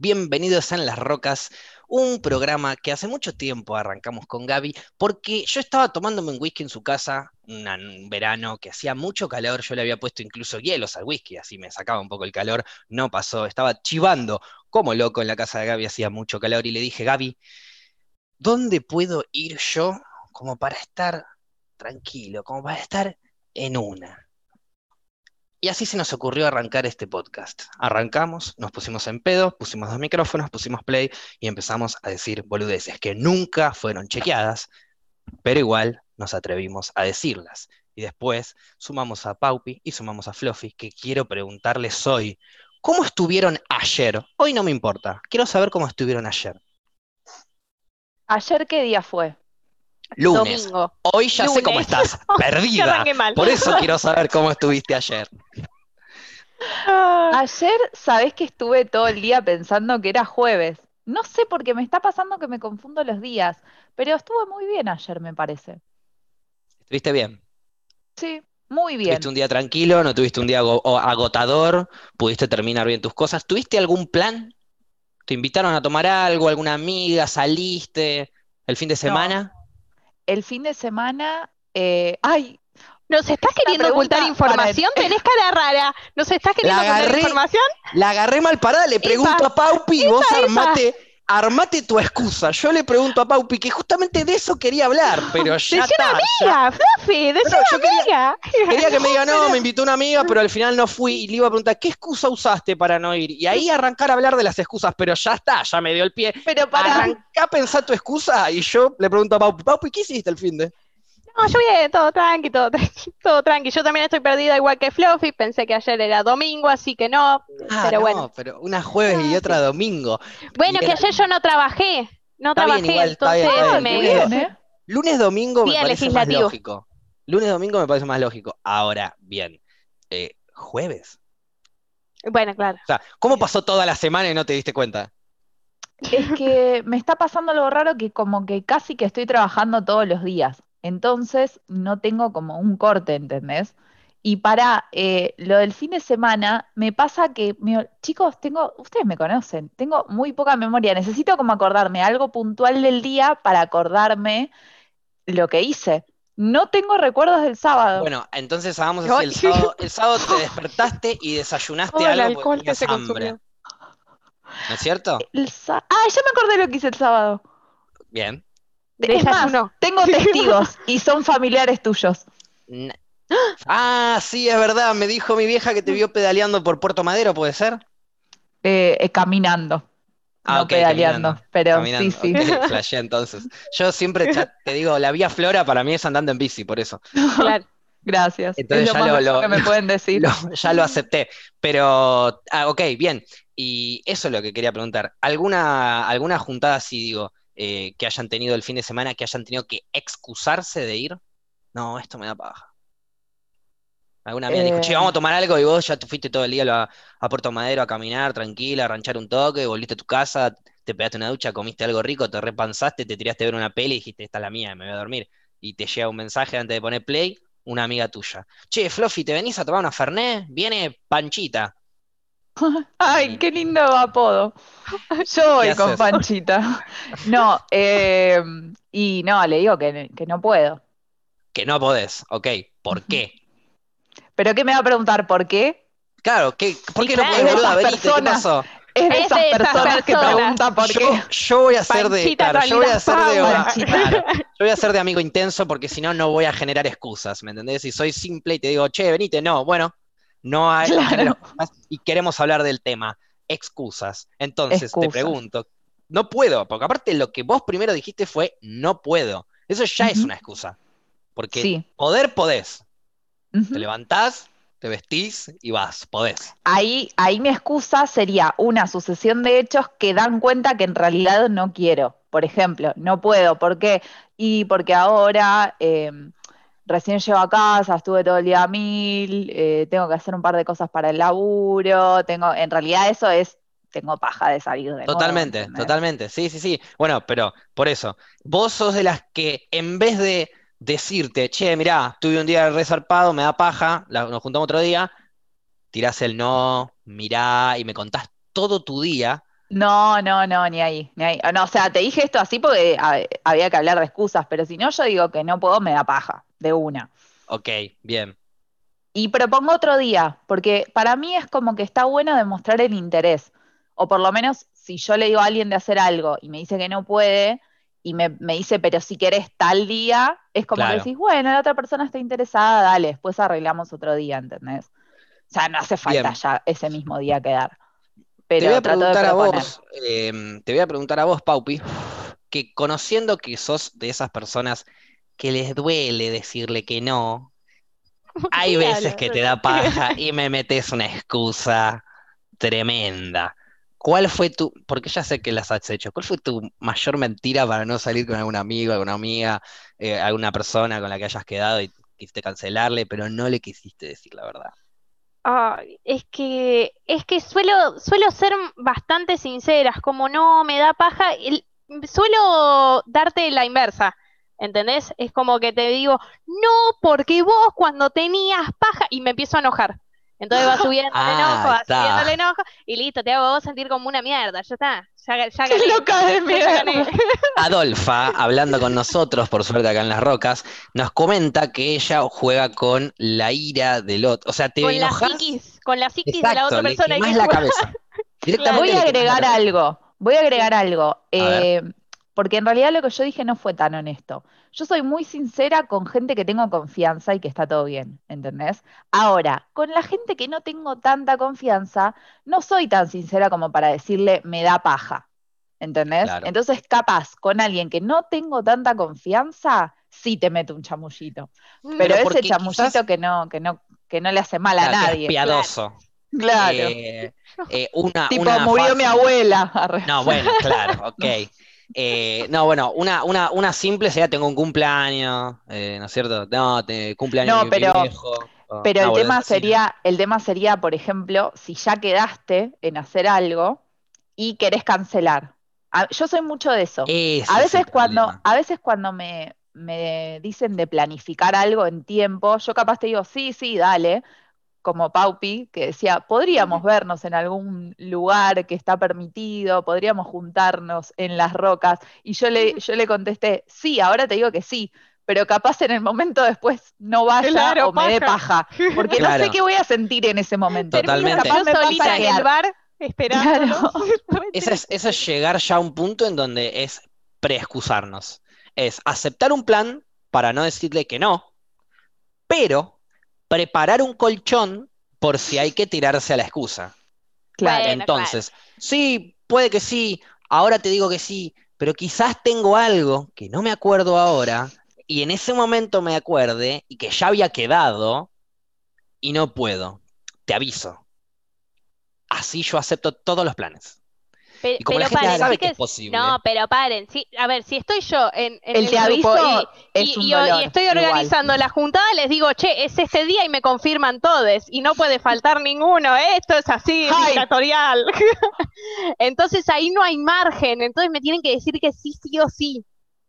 Bienvenidos a En las Rocas, un programa que hace mucho tiempo arrancamos con Gaby, porque yo estaba tomándome un whisky en su casa, un verano que hacía mucho calor, yo le había puesto incluso hielos al whisky, así me sacaba un poco el calor, no pasó, estaba chivando como loco en la casa de Gaby, hacía mucho calor, y le dije, Gaby, ¿dónde puedo ir yo como para estar tranquilo, como para estar en una? Y así se nos ocurrió arrancar este podcast. Arrancamos, nos pusimos en pedo, pusimos dos micrófonos, pusimos play y empezamos a decir boludeces que nunca fueron chequeadas, pero igual nos atrevimos a decirlas. Y después sumamos a Paupi y sumamos a Fluffy, que quiero preguntarles hoy, ¿cómo estuvieron ayer? Hoy no me importa, quiero saber cómo estuvieron ayer. ¿Ayer qué día fue? Lunes. Domingo. Hoy ya sé cómo estás, perdida. Por eso quiero saber cómo estuviste ayer. Ayer, sabés que estuve todo el día pensando que era jueves. No sé por qué me está pasando que me confundo los días, pero estuve muy bien ayer, me parece. ¿Estuviste bien? Sí, muy bien. ¿Tuviste un día tranquilo? ¿No tuviste un día agotador? ¿Pudiste terminar bien tus cosas? ¿Tuviste algún plan? ¿Te invitaron a tomar algo? ¿Alguna amiga? ¿Saliste? ¿El fin de semana? El fin de semana, eh, ay, ¿Nos estás queriendo ocultar información? Tenés cara rara. ¿Nos estás queriendo ocultar información? La agarré mal parada, le pregunto a Paupi, vos armate, armate tu excusa. Yo le pregunto a Paupi que justamente de eso quería hablar, pero ya una está. amiga, Fluffy, Pero una yo quería- amiga. Quería que me diga, no, me invitó una amiga, pero al final no fui y le iba a preguntar, ¿qué excusa usaste para no ir? Y ahí arrancar a hablar de las excusas, pero ya está, ya me dio el pie. pero para, Arrancá a pensar tu excusa y yo le pregunto a Paupi, Paupi, ¿qué hiciste el fin de? No, yo bien, todo tranqui, todo tranqui, todo tranqui. Yo también estoy perdida igual que Fluffy. Pensé que ayer era domingo, así que no. Ah, Pero no, bueno. pero una jueves y otra domingo. Bueno, Y que era- ayer yo no trabajé. No Está bien, trabajé, igual, está bien, entonces me. bien, ¿eh? Lunes, domingo me parece más lógico. Lunes, domingo me parece más lógico. Ahora, bien, eh, jueves. Bueno, claro. O sea, ¿cómo pasó toda la semana y no te diste cuenta? Es que me está pasando algo raro que como que casi que estoy trabajando todos los días. Entonces no tengo como un corte, ¿entendés? Y para eh, lo del fin de semana, me pasa que, me chicos, tengo, ustedes me conocen, tengo muy poca memoria. Necesito como acordarme algo puntual del día para acordarme lo que hice. No tengo recuerdos del sábado. Bueno, entonces hagamos así, el sábado, el sábado te despertaste y desayunaste el algo porque alcohol que tenías se hambre, consumió. ¿no es cierto? El sa- ah, ya me acordé lo que hice el sábado. Bien. Es más, tengo testigos y son familiares tuyos. Ah, sí, es verdad, me dijo mi vieja que te vio pedaleando por Puerto Madero, ¿puede ser? Eh, eh, caminando, Ah, no ok, pedaleando, caminando, pero Caminando, sí, sí. ok, flasheé entonces. Yo siempre te digo, la vía Flora para mí es andando en bici, por eso. Claro. Gracias. Entonces es lo ya más lo- lo- que me pueden decir. Lo- ya lo acepté. Pero, ah, ok, bien. Y eso es lo que quería preguntar. ¿Alguna, alguna juntada así, digo, eh, que hayan tenido el fin de semana, que hayan tenido que excusarse de ir? No, esto me da paja. Alguna amiga dijo, che, Eh. vamos a tomar algo y vos ya te fuiste todo el día a, a Puerto Madero a caminar, tranquila, a ranchar un toque, volviste a tu casa, te pegaste una ducha, comiste algo rico, te repansaste, te tiraste a ver una peli y dijiste, esta es la mía, me voy a dormir. Y te llega un mensaje antes de poner play, una amiga tuya. Che, Fluffy, ¿te venís a tomar una Fernet? Viene Panchita. Ay, qué lindo apodo. Yo voy ¿Qué con haces? Panchita. No, eh, y no, le digo que, que no puedo. Que no podés, ok. ¿Por qué? ¿Pero qué me va a preguntar? ¿Por qué? Claro, ¿qué, ¿por qué no claro, podés, boluda? ¿qué personas. pasó? Es de Es esas de esas personas que preguntan por Yo, qué. yo voy a ser de, claro, yo voy a ser de, claro, yo voy a ser de amigo intenso porque si no, no voy a generar excusas, ¿me entendés? Si soy simple y te digo, che, venite, no, bueno, no hay, Claro. y queremos hablar del tema, excusas. Entonces, te pregunto, no puedo, porque aparte lo que vos primero dijiste fue, no puedo. Eso ya es una excusa, porque Sí. poder podés, te levantás, te vestís y vas, podés. Ahí, ahí mi excusa sería una sucesión de hechos que dan cuenta que en realidad no quiero. Por ejemplo, no puedo. ¿Por qué? Y porque ahora eh, recién llego a casa, estuve todo el día a mil, eh, tengo que hacer un par de cosas para el laburo, tengo, en realidad eso es, tengo paja de salir de Totalmente, totalmente. Sí, sí, sí. Bueno, pero por eso, vos sos de las que en vez de decirte, che, mirá, tuve un día resarpado, me da paja, la- nos juntamos otro día, tirás el no, mirá y me contás todo tu día, No, no, no, ni ahí, ni ahí. No, o sea, te dije esto así porque a- había que hablar de excusas, pero si no, yo digo que no puedo, me da paja, de una. Ok, bien. Y propongo otro día, porque para mí es como que está bueno demostrar el interés. O por lo menos, si yo le digo a alguien de hacer algo y me dice que no puede, y me, me dice, pero si querés tal día, es como que Claro. decís, bueno, la otra persona está interesada, dale, después arreglamos otro día, ¿entendés? O sea, no hace falta Bien. ya ese mismo día quedar. Te Pero voy a preguntar a vos, em, te voy a preguntar a vos, Paupi, que conociendo que sos de esas personas que les duele decirle que no, hay veces que te da paja y me metes una excusa tremenda. ¿Cuál fue tu, porque ya sé que las has hecho, cuál fue tu mayor mentira para no salir con algún amigo, alguna amiga, eh, alguna persona con la que hayas quedado y quisiste cancelarle, pero no le quisiste decir la verdad? Es que, es que suelo, suelo ser bastante sinceras, como no me da paja, el- suelo darte la inversa, ¿entendés? Es como que te digo, no, porque vos cuando tenías paja, y me empiezo a enojar. Entonces va subiendo el Ah, enojo, va subiendo el enojo, y listo, te hago vos sentir como una mierda, ya está, ya, ya ¡Qué gané, loca de mierda! Adolfa, hablando con nosotros, por suerte acá en Las Rocas, nos comenta que ella juega con la ira del otro. O sea, te Con la enojas. psiquis, con la psiquis de la otra persona que la cabeza. Directamente Voy a la agregar algo, voy a agregar algo, eh, porque en realidad lo que yo dije no fue tan honesto. Yo soy muy sincera con gente que tengo confianza y que está todo bien, ¿entendés? Ahora, con la gente que no tengo tanta confianza, no soy tan sincera como para decirle me da paja, ¿entendés? Claro. Entonces, capaz, con alguien que no tengo tanta confianza, sí te meto un chamullito. Pero, Pero ese chamullito quizás- que no, que no, que no le hace mal a Claro, que es nadie. piadoso. Claro. Eh, eh, una, tipo, una murió fase- mi abuela. No, bueno, claro, ok. Eh, no, bueno, una, una, una simple sería tengo un cumpleaños, eh, ¿no es cierto? No, te, cumpleaños No, mi, mi pero- viejo. Pero una el tema sería, el tema sería, por ejemplo, si ya quedaste en hacer algo y querés cancelar. A- yo soy mucho de eso. Ese A es veces cuando, a veces cuando me, me dicen de planificar algo en tiempo, yo capaz te digo, sí, sí, dale, como Paupi, que decía, podríamos vernos en algún lugar que está permitido, podríamos juntarnos en las rocas. Y yo le, yo le contesté, sí, ahora te digo que sí, pero capaz en el momento después no vaya Claro, o me dé paja. porque no sé qué voy a sentir en ese momento. Totalmente. Capaz me pasa solita en el bar esperando. Claro. Ese es, eso es llegar ya a un punto en donde es preexcusarnos. Es aceptar un plan para no decirle que no, pero preparar un colchón por si hay que tirarse a la excusa. Claro. Bueno, Entonces, sí, puede que sí, ahora te digo que sí, pero quizás tengo algo que no me acuerdo ahora y en ese momento me acuerde y que ya había quedado y no puedo. Te aviso. Así yo acepto todos los planes. Pe- Y como la pero gente paren, sabe que es posible. No, pero paren. Sí, a ver, si estoy yo en, en El el te grupo aviso y, es y- un y- y dolor, estoy igual. organizando la juntada, les digo, che, es este día y me confirman todos y no puede faltar ninguno. ¿eh? Esto es así, Ay. dictatorial. Entonces ahí no hay margen. Entonces me tienen que decir que sí, sí o sí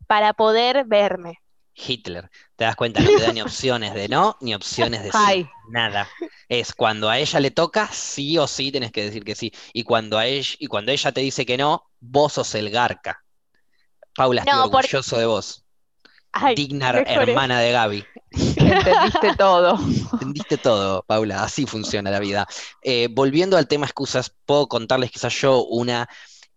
para poder verme. Hitler, te das cuenta, no te da ni opciones de no, ni opciones de sí. Nada. Es cuando a ella le toca, sí o sí tenés que decir que sí. Y cuando a ella, y cuando ella te dice que no, vos sos el garca. Paula, estoy No, porque- orgulloso de vos. Ay, Digna hermana de Gaby. Entendiste todo. Entendiste todo, Paula, así funciona la vida. Eh, volviendo al tema excusas, puedo contarles quizás yo una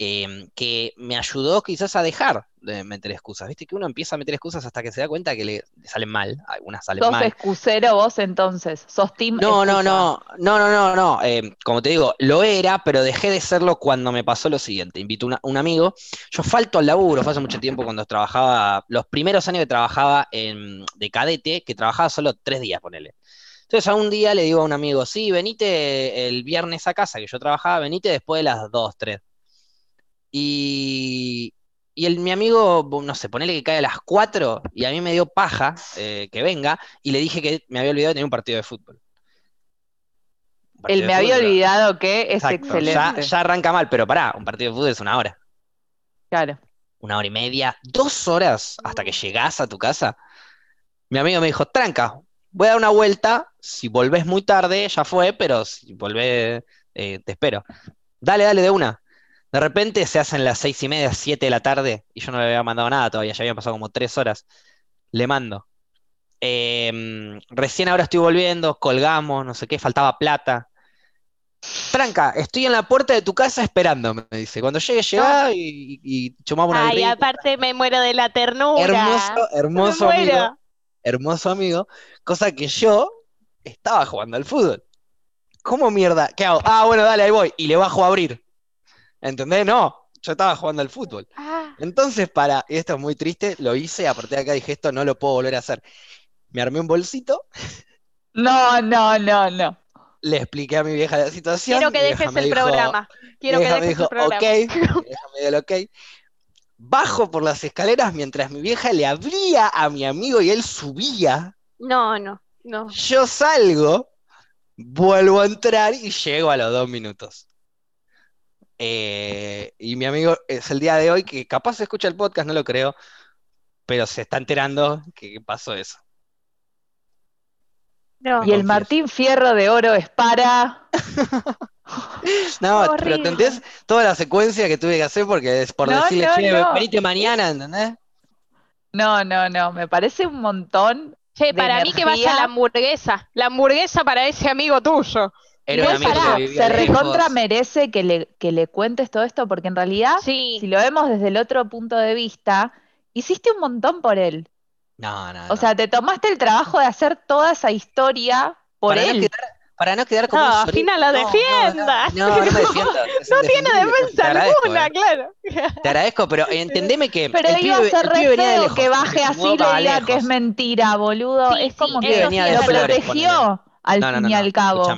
eh, que me ayudó quizás a dejar de meter excusas. Viste que uno empieza a meter excusas hasta que se da cuenta que le, le salen mal, algunas salen Sos mal. excusero vos entonces, sos team No, no, excusa. no, no, no, no, no. eh, como te digo, lo era, pero dejé de serlo cuando me pasó lo siguiente. Invito a un amigo. Yo falto al laburo, fue hace mucho tiempo cuando trabajaba, los primeros años que trabajaba en, de cadete, que trabajaba solo tres días, ponele. Entonces a un día le digo a un amigo, sí, venite el viernes a casa, que yo trabajaba, venite después de las dos, tres. Y, y el, mi amigo, no sé, ponele que cae a las 4 y a mí me dio paja eh, que venga y le dije que me había olvidado de tener un partido de fútbol. Él me había fútbol, olvidado que es exacto, ya, excelente. ya arranca mal, pero pará, un partido de fútbol es una hora, Claro. una hora y media, dos horas hasta que llegás a tu casa. Mi amigo me dijo, tranca, voy a dar una vuelta, si volvés muy tarde, ya fue, pero si volvés, eh, te espero. Dale, dale de una. De repente se hacen las seis y media, siete de la tarde, y yo no le había mandado nada todavía, ya habían pasado como tres horas. Le mando. Em, recién ahora estoy volviendo, colgamos, no sé qué, faltaba plata. Franca, estoy en la puerta de tu casa esperando, me dice. Cuando llegue, llega y, y chumamos una Ay, aparte me muero de la ternura. Hermoso, hermoso Me amigo. muero. Hermoso amigo. Cosa que yo estaba jugando al fútbol. ¿Cómo mierda? ¿Qué hago? Ah, bueno, dale, ahí voy. Y le bajo a abrir. ¿Entendés? No, yo estaba jugando al fútbol. Ah, Entonces, para, y esto es muy triste, lo hice, a partir de acá dije, esto no lo puedo volver a hacer. Me armé un bolsito, No, no, no, no. le expliqué a mi vieja la situación. quiero que dejes el dijo- programa. Quiero mi que me dejes dijo, el programa. ok, mi vieja me dio el ok. Bajo por las escaleras mientras mi vieja le abría a mi amigo y él subía. No, no, no. Yo salgo, vuelvo a entrar y llego a los dos minutos. Eh, y mi amigo es el día de hoy que capaz escucha el podcast, no lo creo, pero se está enterando que pasó eso. no. Y el. Martín Fierro de Oro es para. No, pero Horrible. ¿te entendés toda la secuencia que tuve que hacer porque es por No, decirle, no, che, no. venite mañana, ¿entendés? No, no, no. Me parece un montón. Che, de para mí que vaya energía. la hamburguesa. La hamburguesa para ese amigo tuyo. Era un Igual amigo pará, que vivía se recontra merece que le, que le cuentes todo esto, porque en realidad, Sí. si lo vemos desde el otro punto de vista, hiciste un montón por él. No, no, O no. sea, te tomaste el trabajo de hacer toda esa historia por Para no él. quedar, para no quedar como No, un la No, no, defiendas. No, no, no me defiendas. es No tiene defensa alguna, eh. claro. Te agradezco, pero entendeme que Pero el iba a ser re feo que baje así y le diga que es mentira, boludo. Sí, es como sí, que lo protegió al fin y al cabo.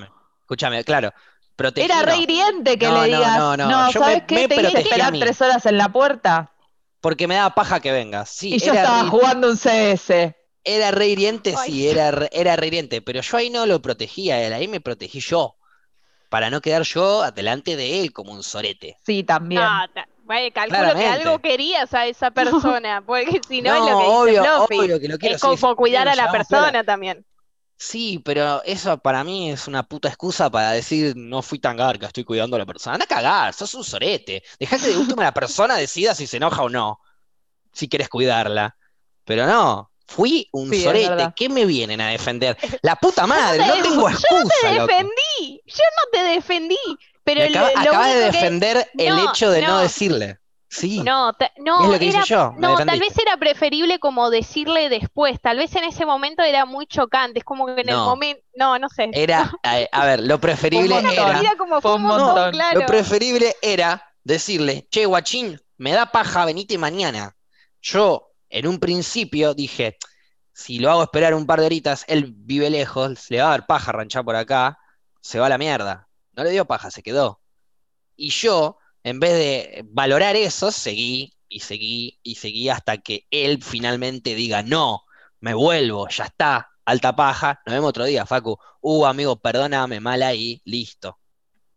Escúchame, claro. Protegí, Era no. re hiriente que No, le no, digas, no, no, no, yo ¿sabes me- qué? me Te hice protegí a esperar tres horas en la puerta Porque me daba paja que vengas. Sí, y yo estaba re- jugando un CS. Era re hiriente, Ay. sí, era re, era re hiriente, pero yo ahí no lo protegía él, ahí me protegí yo, para no quedar yo adelante de él como un sorete. Sí, también. No, vaya, calculo Claramente. que algo querías a esa persona, porque si no, es lo que dice obvio, Fluffy. obvio que lo quiero Es como sí, cuidar a la persona piola. también. Sí, pero eso para mí es una puta excusa para decir no fui tan garca, estoy cuidando a la persona. Anda a cagar, sos un sorete. Dejá que de última la persona decida si se enoja o no, si querés cuidarla. Pero no, fui un Sí, sorete. ¿Qué me vienen a defender? La puta madre, no te- tengo yo excusa, Te loco. defendí, yo no te defendí, pero acaba- lo, lo acabas de que- defender el No, hecho de no no. decirle. Sí, No, ta- es no, lo que hice era, yo, no, tal vez era preferible como decirle después, tal vez en ese momento era muy chocante, es como que en el momento, no, no sé. Era, a, a ver, lo preferible era, Era como Fue un montón. claro. lo preferible era decirle, che, guachín, me da paja, venite mañana. Yo, en un principio, dije, si lo hago esperar un par de horitas, él vive lejos, le va a dar paja ranchar por acá, se va a la mierda. No le dio paja, se quedó. Y yo, en vez de valorar eso, seguí y seguí y seguí hasta que él finalmente diga, no, me vuelvo, ya está, alta paja, nos vemos otro día, Facu. Uh, amigo, perdóname, mal ahí, listo.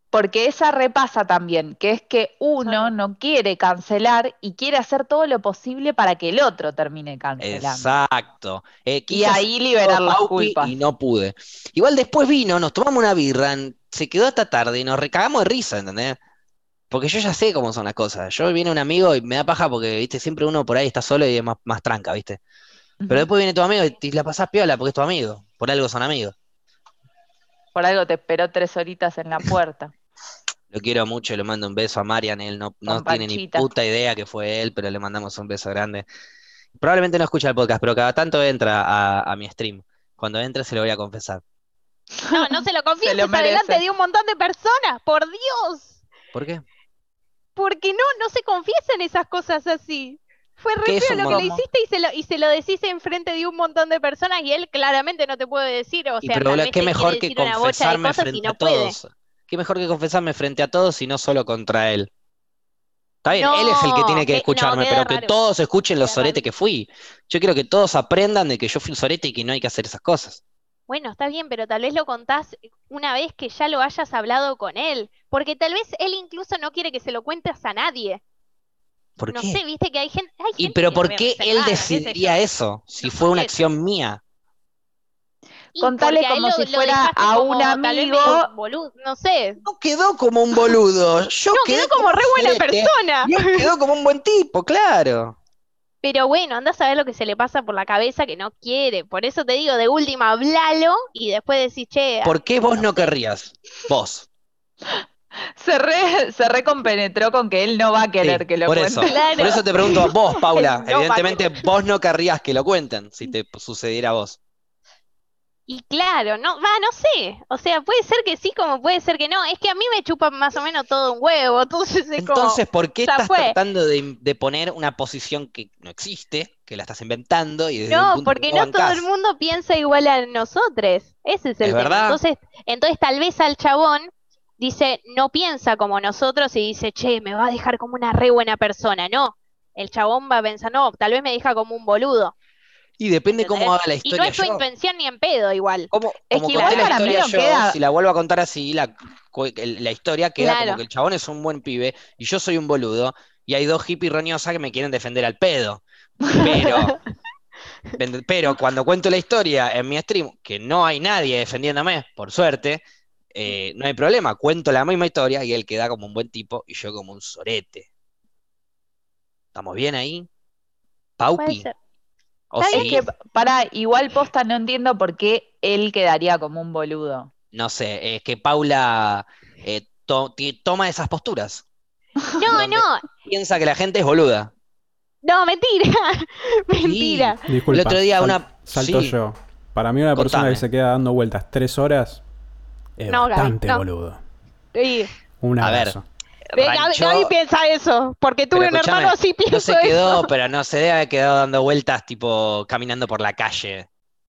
Porque esa repasa también, que es que uno no quiere cancelar y quiere hacer todo lo posible para que el otro termine cancelando. Exacto. Eh, Y ahí liberar las culpas. y no pude. Igual después vino, nos tomamos una birra, se quedó hasta tarde y nos recagamos de risa, ¿entendés? Porque yo ya sé cómo son las cosas. Yo viene un amigo y me da paja porque, viste, siempre uno por ahí está solo y es más, más tranca, viste. Pero después viene tu amigo y te la pasás piola porque es tu amigo. Por algo son amigos. Por algo te esperó tres horitas en la puerta. Lo quiero mucho y le mando un beso a Marian. Él no, tiene ni puta idea que fue él, pero le mandamos un beso grande. Probablemente no escucha el podcast, pero cada tanto entra a, a mi stream. Cuando entre se lo voy a confesar. No, no se lo confieses adelante de un montón de personas, por Dios. ¿Por qué? Porque no, no se confiesan esas cosas así. Fue ¿Qué re feo lo que le hiciste y se lo, y se lo decís enfrente de un montón de personas y él claramente no te puede decir, o Y sea, pero tal boludo, vez qué te mejor que confesarme y frente no a puede. todos. Qué mejor que confesarme frente a todos y no solo contra él. Está bien, él es el que tiene que escucharme, pero que todos escuchen los raro. que fui. Yo quiero que todos aprendan de que yo fui un sorete y que no hay que hacer esas cosas. Bueno, está bien, pero tal vez lo contás una vez que ya lo hayas hablado con él, porque tal vez él incluso no quiere que se lo cuentes a nadie. ¿Por No qué? sé, viste que hay gente, hay ¿Y gente pero que por qué él yo. decidiría eso si No fue una acción mía? Y Contale como lo- si fuera a como un amigo. boludo, no sé. No quedó como un boludo. Yo No, quedó como re buena persona. Y él quedó como un buen tipo, claro. Pero bueno, anda a saber lo que se le pasa por la cabeza que no quiere. Por eso te digo, de última, hablalo y después decís, che, ¿Por qué vos no sé. querrías? Vos. Se re, se recompenetró con que él no va a querer Sí, que lo por cuente. eso. Claro. Por eso te pregunto a vos, Paula. No, Evidentemente vos no querrías que lo cuenten si te sucediera a vos. Y claro, no, va, no sé. O sea, puede ser que sí, como puede ser que no. Es que a mí me chupa más o menos todo un huevo. Entonces es como, ¿por qué estás fue. tratando de, de poner una posición que no existe, que la estás inventando y desde No, punto porque no no todo el mundo piensa igual a nosotros. Ese es el ¿Es tema. verdad? Entonces, entonces tal vez al chabón dice, no piensa como nosotros y dice, che, me va a dejar como una re buena persona. No, el chabón va a pensar, no, tal vez me deja como un boludo. Y depende cómo haga la Y no historia es tu yo. intención ni en pedo igual. Como, Es como que igual la para historia yo, queda- si la vuelvo a contar así, la, la historia queda Claro. como que el chabón es un buen pibe y yo soy un boludo y hay dos hippies roñosas que me quieren defender al pedo. Pero, pero cuando cuento la historia en mi stream, que no hay nadie defendiéndome, por suerte, eh, no hay problema. Cuento la misma historia y él queda como un buen tipo y yo como un sorete. ¿Estamos bien ahí? Paupi. Ser. ¿O Está Es sí? que para igual posta no entiendo por qué él quedaría como un boludo. No sé, es que Paula eh, to- toma esas posturas. No, no, Piensa que la gente es boluda. no, mentira. Mentira. Disculpa, El otro día sal- una- salto sí. yo. Para mí una persona que se queda dando vueltas tres horas es No, bastante no. boludo. Sí. Un A ver, Ranchó- Gaby piensa eso, porque tuve un hermano así, no pienso se quedó, eso. pero no se debe haber quedado dando vueltas, tipo caminando por la calle.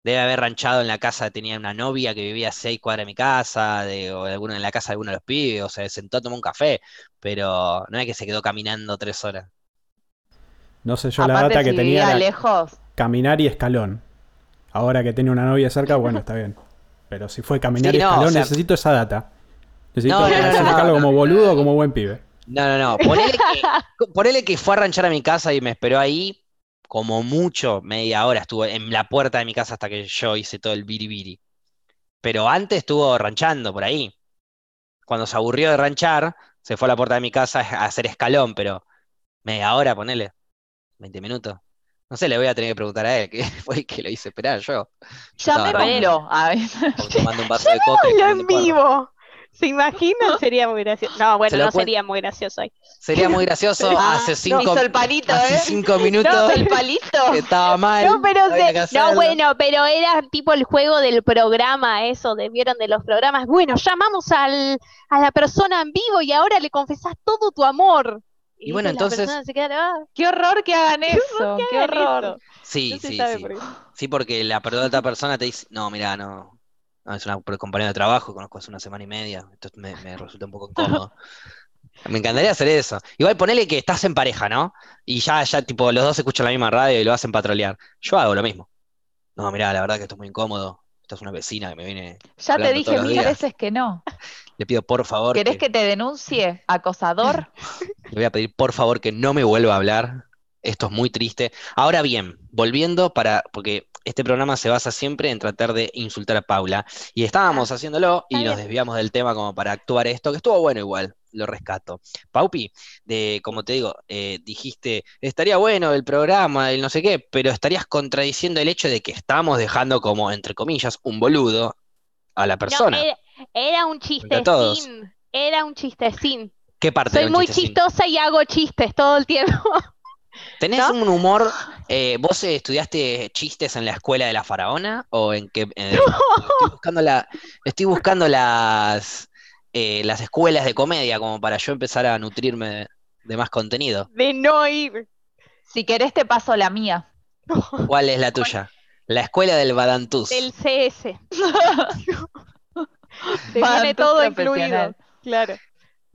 Debe haber ranchado en la casa, tenía una novia que vivía a seis cuadras de mi casa, de, o de alguno, en la casa de alguno de los pibes, o se sentó a tomar un café, pero no es que se quedó caminando tres horas. No sé yo la data si que tenía era lejos, caminar y escalón. Ahora que tiene una novia cerca, bueno, está bien. Pero si fue caminar Sí, y no, escalón, o sea- necesito esa data. Necesito No, no, no, no, clasificarlo no. como boludo o como buen pibe. No, no, no. Ponele que, ponele que fue a ranchar a mi casa y me esperó ahí como mucho, media hora. Estuvo en la puerta de mi casa hasta que yo hice todo el biribiri. Pero antes estuvo ranchando por ahí. Cuando se aburrió de ranchar, se fue a la puerta de mi casa a hacer escalón, pero media hora, ponele. 20 minutos. No sé, le voy a tener que preguntar a él, que fue el que lo hice esperar yo. Llamémoslo. A ver. tomando un vaso de coca en porro. vivo. ¿Se imaginan? Sería muy gracioso. No, bueno, Se no cuen- sería muy gracioso ahí. Sería muy gracioso. Ah, Hace cinco, hizo el palito, hace ¿eh? cinco minutos el palito. estaba mal. No, pero se- no, bueno, pero era tipo el juego del programa, eso, de, vieron de los programas. Bueno, llamamos al, a la persona en vivo y ahora le confesás todo tu amor. Y bueno, entonces- persona se queda, ah, Qué horror que hagan eso. Qué horror. eso. Sí, no sí, sí. por qué. Sí, porque la otra persona te dice, no, mira, no, no, es una compañera de trabajo, conozco hace una semana y media, entonces me, me resulta un poco incómodo. Me encantaría hacer eso. Igual ponele que estás en pareja, ¿no? Y ya, ya, tipo, los dos escuchan la misma radio y lo hacen patrolear. Yo hago lo mismo. No, mira, la verdad que esto es muy incómodo. Esta es una vecina que me viene. Ya te dije mil veces que no. Le pido por favor ¿Querés que, que te denuncie? ¿Acosador? le voy a pedir por favor que no me vuelva a hablar. Esto es muy triste. Ahora bien, volviendo para, porque este programa se basa siempre en tratar de insultar a Paula. Y estábamos haciéndolo y nos desviamos del tema como para actuar esto, que estuvo bueno igual, lo rescato. Paupi, de, como te digo, eh, dijiste, estaría bueno el programa, el no sé qué, pero estarías contradiciendo el hecho de que estamos dejando como, entre comillas, un boludo a la No, persona. era, era un chistecín. Era un chistecín. ¿Qué parte Soy muy chistecín? chistosa y hago chistes todo el tiempo. ¿Tenés ¿No? un humor? eh, ¿vos estudiaste chistes en la escuela de la faraona? ¿O en qué? eh, estoy buscando la, estoy buscando las, eh, las escuelas de comedia como para yo empezar a nutrirme de, de más contenido. De no ir. Si querés te paso la mía. ¿Cuál es la tuya? La escuela del Badantús. Del CS. Te viene todo incluido. Claro.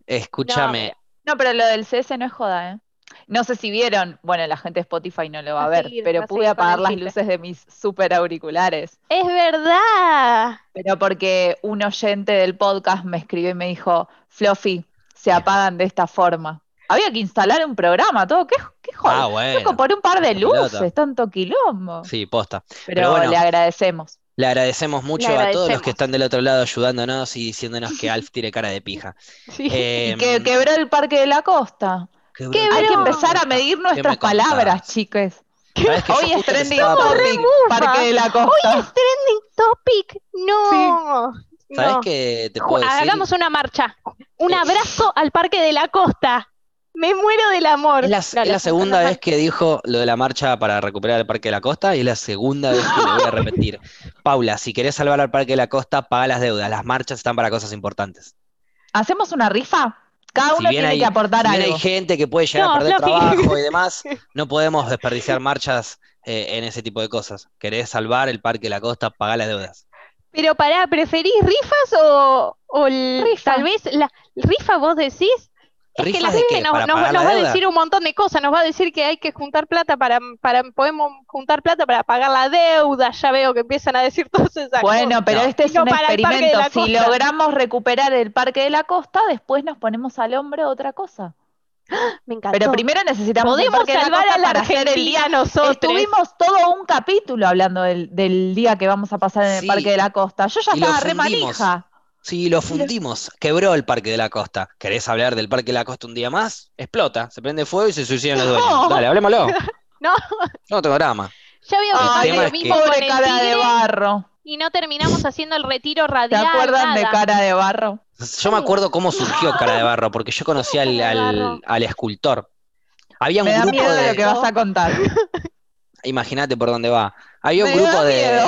Escúchame, No, pero lo del CS no es joda, ¿eh? No sé si vieron, bueno, la gente de Spotify no lo va a ver, pero pude apagar las luces de mis super auriculares. Es verdad. Pero porque un oyente del podcast me escribió y me dijo, Fluffy, se apagan de esta forma. Había que instalar un programa, todo, ¿qué, qué joda? Ah, bueno. Loco, por un par de luces, tanto quilombo. sí, posta. Pero, pero bueno. le agradecemos. Le agradecemos mucho Le a todos los que están del otro lado ayudándonos y diciéndonos que Alf tiene cara de pija. Sí. Eh, Y que quebró el Parque de la Costa. Qué qué bruto. Hay que empezar a medir ¿Qué nuestras palabras, chicos. ¿Sabés que yo Hoy es trending topic, Parque de la Costa. Trending topic, no. ¿Sabés no. qué te Ju- puedo decir? Hagamos una marcha. Un Eh, abrazo al Parque de la Costa. Me muero del amor. Es la, No, es la segunda vez que dijo lo de la marcha para recuperar el Parque de la Costa y es la segunda vez que lo voy a repetir. Paula, si querés salvar al Parque de la Costa, paga las deudas. Las marchas están para cosas importantes. ¿Hacemos una rifa? Cada Si uno bien tiene hay- que aportar Si bien algo. hay gente que puede llegar No, a perder Fluffy. trabajo y demás, no podemos desperdiciar marchas eh, en ese tipo de cosas. ¿Querés salvar el Parque de la Costa? Paga las deudas. Pero pará, ¿preferís rifas o, o el- Rifa. tal vez la rifa vos decís? Es que ¿Rifas la gente nos, ¿Para nos- pagar nos la va a decir un montón de cosas, nos va a decir que hay que juntar plata para, para podemos juntar plata para pagar la deuda, ya veo que empiezan a decir todas esas Bueno, cosas. pero No. este es No un Parque experimento. Si Costa. logramos recuperar el Parque de la Costa, después nos ponemos al hombro otra cosa. Me encantó. Pero primero necesitamos podemos Parque de la salvar Costa a la para hacer el día. Nosotros. Estuvimos todo un capítulo hablando del, del día que vamos a pasar en el Sí. Parque de la Costa. Yo ya estaba re fundimos. manija. Sí, lo fundimos. Quebró el Parque de la Costa. ¿Querés hablar del Parque de la Costa un día más? Explota, se prende fuego y se suicidan los dueños. No. Dale, hablemoslo. No. Yo no tengo drama. Ya veo que El pasa tema lo mismo que- con el cara de barro. y no terminamos haciendo el retiro ¿Se radial, acuerdan de nada. cara de barro? Yo me acuerdo cómo surgió Cara de Barro, porque yo conocí al, de al- al escultor. Había un Me da grupo miedo de. lo que vas a contar. Imagínate por dónde va. Había un Me da grupo de.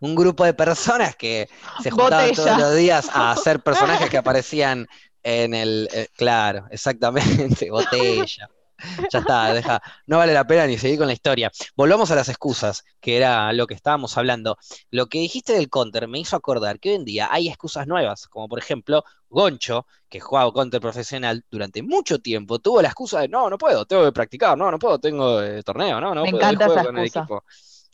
Un grupo de personas que se juntaban Botella. todos los días a hacer personajes que aparecían en el. eh, claro, exactamente, botella. Ya está, deja. No vale la pena ni seguir con la historia. Volvamos a las excusas, que era lo que estábamos hablando. Lo que dijiste del counter me hizo acordar que hoy en día hay excusas nuevas, como por ejemplo Goncho, que jugaba counter profesional durante mucho tiempo, tuvo la excusa de no, no puedo, tengo que practicar, no, no puedo, tengo eh, torneo, no, no Me puedo, encanta juego esa con el equipo.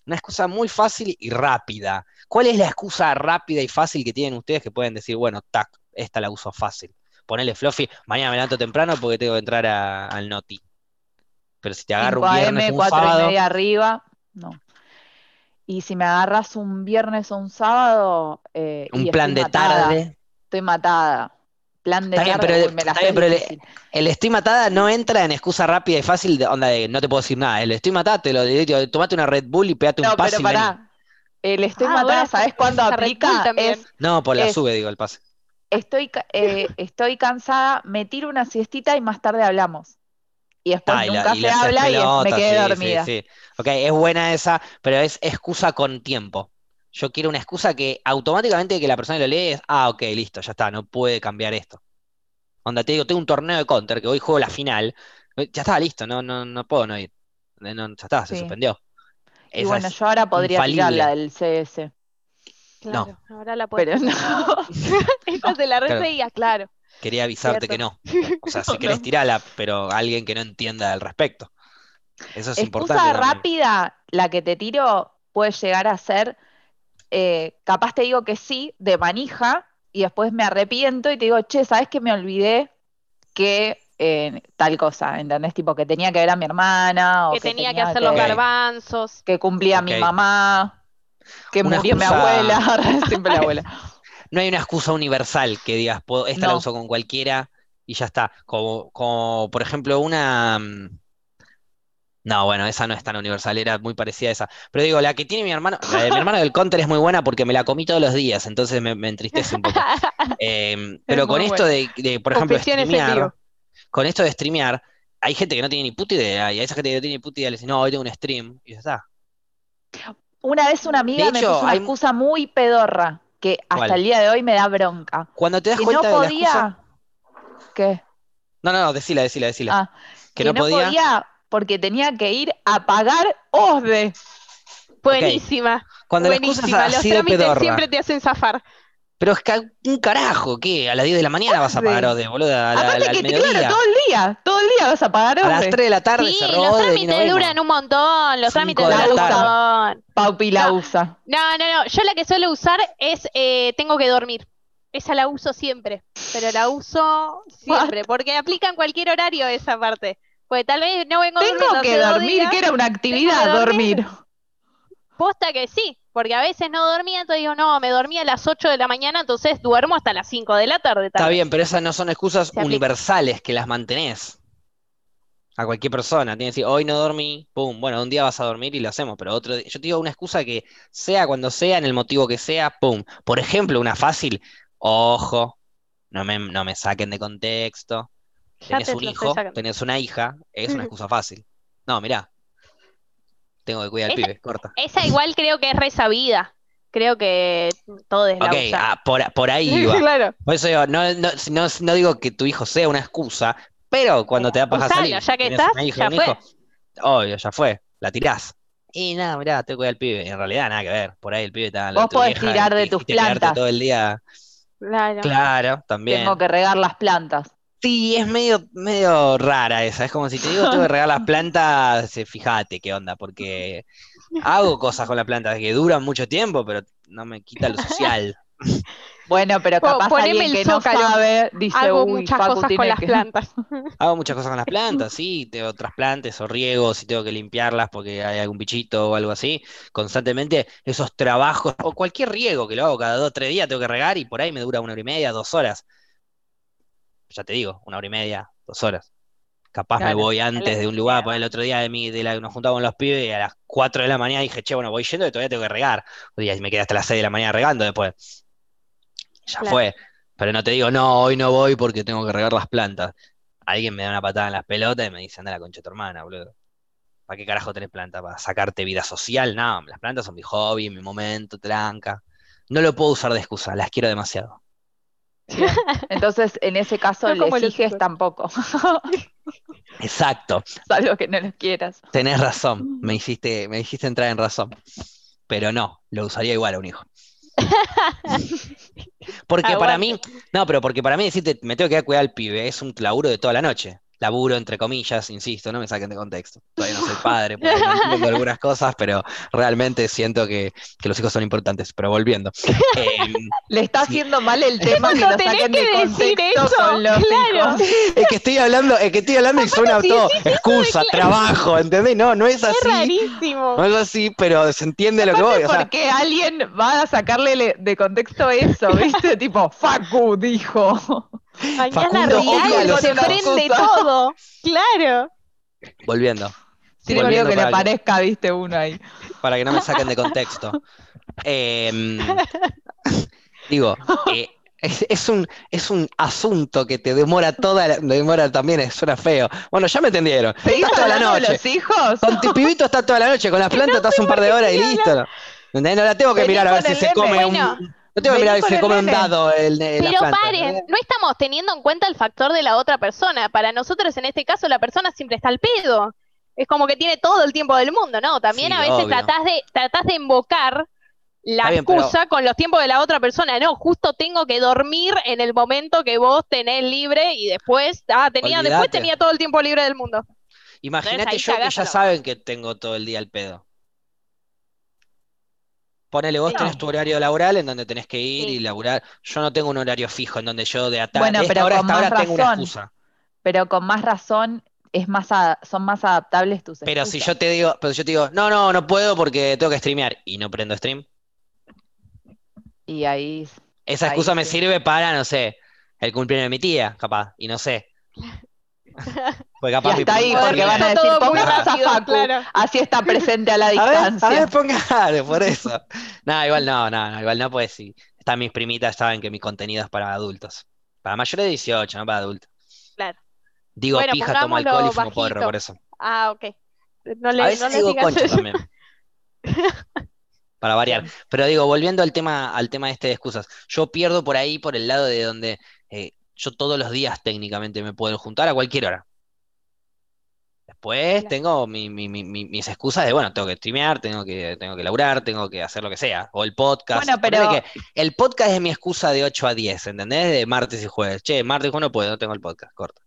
Una excusa muy fácil y rápida. ¿Cuál es la excusa rápida y fácil que tienen ustedes que pueden decir, bueno, tac, esta la uso fácil? Ponele Fluffy, mañana me levanto temprano porque tengo que entrar a- al Noti. Pero si te agarro 5 un viernes AM, o un 4 y sábado, media arriba, no. Y si me agarras un viernes o un sábado, eh, y un plan de matada, tarde. Estoy matada. Plan de bien, pero- me la bien, pero. El estoy matada no entra en excusa rápida y fácil de onda de no te puedo decir nada. El estoy matada, te lo digo, tomate una Red Bull y pegate un No, pase pero y pará. El estoy Ah, matada, bueno, ¿sabes cuándo aplica? Es No, por la Es- sube, digo, el pase. estoy, eh, estoy cansada, me tiro una siestita y más tarde hablamos. Y después Ah, y la- nunca y se habla y es- me quedé sí, sí, dormida. sí. Ok, es buena esa, pero es excusa con tiempo. Yo quiero una excusa que automáticamente que la persona lo lee es, ah, ok, listo, ya está, no puede cambiar esto. Onda, te digo, tengo un torneo de counter que hoy juego la final, eh, ya está, listo, no, no, no puedo no ir. Eh, no, ya está, se Sí. suspendió. Y Esa bueno, yo ahora podría tirar infalible. la del CS, Claro, ahora la puedes pero no. Esa se la reseguía, claro. Quería avisarte que no. O sea, si No, querés no. tirarla, pero alguien que no entienda al respecto. Eso es importante Excusa rápida, la que te tiro puede llegar a ser, eh, capaz te digo que sí, de manija, y después me arrepiento y te digo, che, ¿sabes que me olvidé que eh, tal cosa? ¿Entendés? Tipo que tenía que ver a mi hermana, o Que tenía que hacer que, los garbanzos. que cumplía mi mamá, que Una murió mi abuela, siempre la abuela. No hay una excusa universal que digas, puedo- esta la No. uso con cualquiera y ya está. Como, como por ejemplo, una. mm, No, bueno, esa no es tan universal, era muy parecida a esa. Pero digo, la que tiene mi hermano, la de mi hermano del counter es muy buena porque me la comí todos los días, entonces me, me entristece un poco. Eh, pero con esto de, de, por ejemplo, streamear, con esto de streamear, hay gente que no tiene ni puta idea, y a esa gente que no tiene ni puta idea le dicen, no, hoy tengo un stream, y ya está. Una vez una amiga me puso una hay- excusa muy pedorra, que hasta ¿Cuál? el día de hoy me da bronca. Cuando te das Que no cuenta de la podía. excusa. ¿Qué? No, no, no, decila, decila, decila. Ah, que no podía. Porque tenía que ir a pagar OSDE. Buenísima. Cuando la excusa Buenísima. Los trámites pedorra. siempre te hacen zafar. Pero es que un carajo, ¿qué? A las 10 de la mañana vas a pagar ODE, boludo, a la- Aparte que, mediodía. claro, todo el día, todo el día vas a pagar A las OSDE. 3 de la tarde Sí, cerró los ODE trámites duran un montón. Los trámites duran un montón. Paupi la No. usa. No, no, no. Yo la que suelo usar es eh, tengo que dormir. Esa la uso siempre. Pero la uso siempre. Porque aplica en cualquier horario esa parte. Porque tal vez no vengo Tengo durmiendo que hace dos dormir, días. que era una actividad, que dormir. dormir. Posta que sí. Porque a veces no dormía, entonces digo, no, me dormía a las 8 de la mañana, entonces duermo hasta las 5 de la tarde. tal Está vez. bien, pero esas no son excusas Se universales que las mantenés. A cualquier persona. Tiene que decir, hoy no dormí, pum, bueno, un día vas a dormir y lo hacemos, pero otro día. Yo te digo una excusa que sea cuando sea, en el motivo que sea, pum. Por ejemplo, una fácil, ojo, no me, no me saquen de contexto. Ya Tenés te un hijo, tenés una hija, es una excusa fácil. No, mirá, tengo que cuidar al Esa- pibe, corta. Esa igual creo que es re sabida. Creo que todos la Ok, usan. ah, por, por ahí va. Claro. Por eso digo, no, no, no, no digo que tu hijo sea una excusa, pero cuando te da paja salir, ya que estás, una hija, ya fue. hijo, obvio, ya fue, la tirás. Y nada, mirá, te cuida el pibe. En realidad nada que ver. Por ahí el pibe está Vos podés vieja tirar de tus plantas. todo el día. Claro. Claro, también. Tengo que regar las plantas. Sí, es medio, medio rara esa. Es como si te digo, tengo que regar las plantas, eh, fíjate qué onda, porque hago cosas con las plantas que duran mucho tiempo, pero no me quita lo social. Bueno, pero capaz poneme alguien el que no zócalo. sabe dice, Hago uy, muchas Facu cosas con las que... plantas. Hago muchas cosas con las plantas, sí, tengo trasplantes o riegos y tengo que limpiarlas porque hay algún bichito o algo así. Constantemente esos trabajos, o cualquier riego que lo hago cada dos o tres días, tengo que regar y por ahí me dura una hora y media, dos horas. Ya te digo, una hora y media, dos horas. Capaz me voy antes de un lugar, por el otro día de mi, de la, nos juntamos con los pibes y a las 4 de la mañana dije, che, bueno, voy yendo y todavía tengo que regar. Y me quedé hasta las 6 de la mañana regando después. Ya Claro. fue. Pero no te digo, no, hoy no voy porque tengo que regar las plantas. Alguien me da una patada en las pelotas y me dice, anda a la concha de tu hermana, boludo. ¿Para qué carajo tenés planta? ¿Para sacarte vida social? No, las plantas son mi hobby, mi momento, tranca. No lo puedo usar de excusa, las quiero demasiado. Bien. Entonces, en ese caso, No le como los exiges tampoco, Exacto, salvo que no los quieras. tenés razón, me hiciste, me hiciste entrar en razón. Pero no, lo usaría igual a un hijo. Porque para mí, no, pero porque para mí decirte, me tengo que cuidar al pibe, es un laburo de toda la noche. Laburo, entre comillas, insisto, no me saquen de contexto. Todavía no soy padre, porque no entiendo algunas cosas, pero realmente siento que, que los hijos son importantes. Pero volviendo. Em, Le está Sí. haciendo mal el tema que No lo saquen que de decir contexto eso, con los claro. hijos. es que estoy hablando, es que estoy hablando y suena si todo de excusa, trabajo, ¿entendés? No, no es Es así. rarísimo. No es así, pero se entiende lo que voy. O sea, Porque alguien va a sacarle le- de contexto eso, ¿viste? tipo, Facu dijo. Mañana Facundo real odia los prende todo. Claro. volviendo. Volviendo que le para que- parezca, viste, uno ahí. para que no me saquen de contexto. Em, digo, eh, es, es un, es un asunto que te demora toda la, demora también, eh, suena feo. Bueno, ya me entendieron. ¿Seguís Estás toda la noche. los hijos? Con tu pibito está toda la noche, con las plantas estás un par de horas y listo. ¿Entendés? No la tengo que Vení mirar a ver si se come Bueno, un. No tengo que mirar si come un dado el, el- Pero plantas. paren, ¿entendés? no estamos teniendo en cuenta el factor de la otra persona. Para nosotros, en este caso, la persona siempre está al pedo. Es como que tiene todo el tiempo del mundo, ¿no? También Sí, a veces obvio. tratás de, tratás de invocar la bien, pero- excusa con los tiempos de la otra persona. No, justo tengo que dormir en el momento que vos tenés libre y después, ah, tenía, después tenía todo el tiempo libre del mundo. Imagínate yo que ya saben que tengo todo el día el pedo. Ponele, vos tenés tu horario laboral en donde tenés que ir Sí. y laburar. Yo no tengo un horario fijo en donde yo de, ata- Bueno, pero hora con más tengo una razón. excusa. Pero con más razón es más a- son más adaptables tus Pero si excusas. yo te digo, pero si yo te digo, no, no, no puedo porque tengo que streamear y no prendo stream, Y ahí esa Ahí excusa me sí. sirve para, no sé, el cumpleaños de mi tía, capaz, y no sé. Pues Y capaz mi hasta ahí, porque van a decir, a Facu, claro. así está presente a la A ver, a distancia. ver, ponga, claro, por eso. No, igual no, no, no, igual no, pues sí. Están mis primitas, saben que mi contenido es para adultos. Para mayores de 18, no para adultos. Claro. Digo Bueno, pija, tomo alcohol y fumo porro, por eso. Ah, ok. No le, A no veces le digo digas concha eso. también. Para variar. Pero digo, volviendo al tema, al tema este de excusas, yo pierdo por ahí por el lado de donde yo todos los días técnicamente me puedo juntar a cualquier hora. Después Claro. tengo mi- mi- mi- mi- mis excusas de, bueno, tengo que streamear, tengo que, tengo que laburar, tengo que hacer lo que sea. O el podcast. Bueno, pero- que el podcast es mi excusa de 8 a 10, ¿entendés? De martes y jueves. Che, martes y jueves no puedo, no tengo el podcast, corta.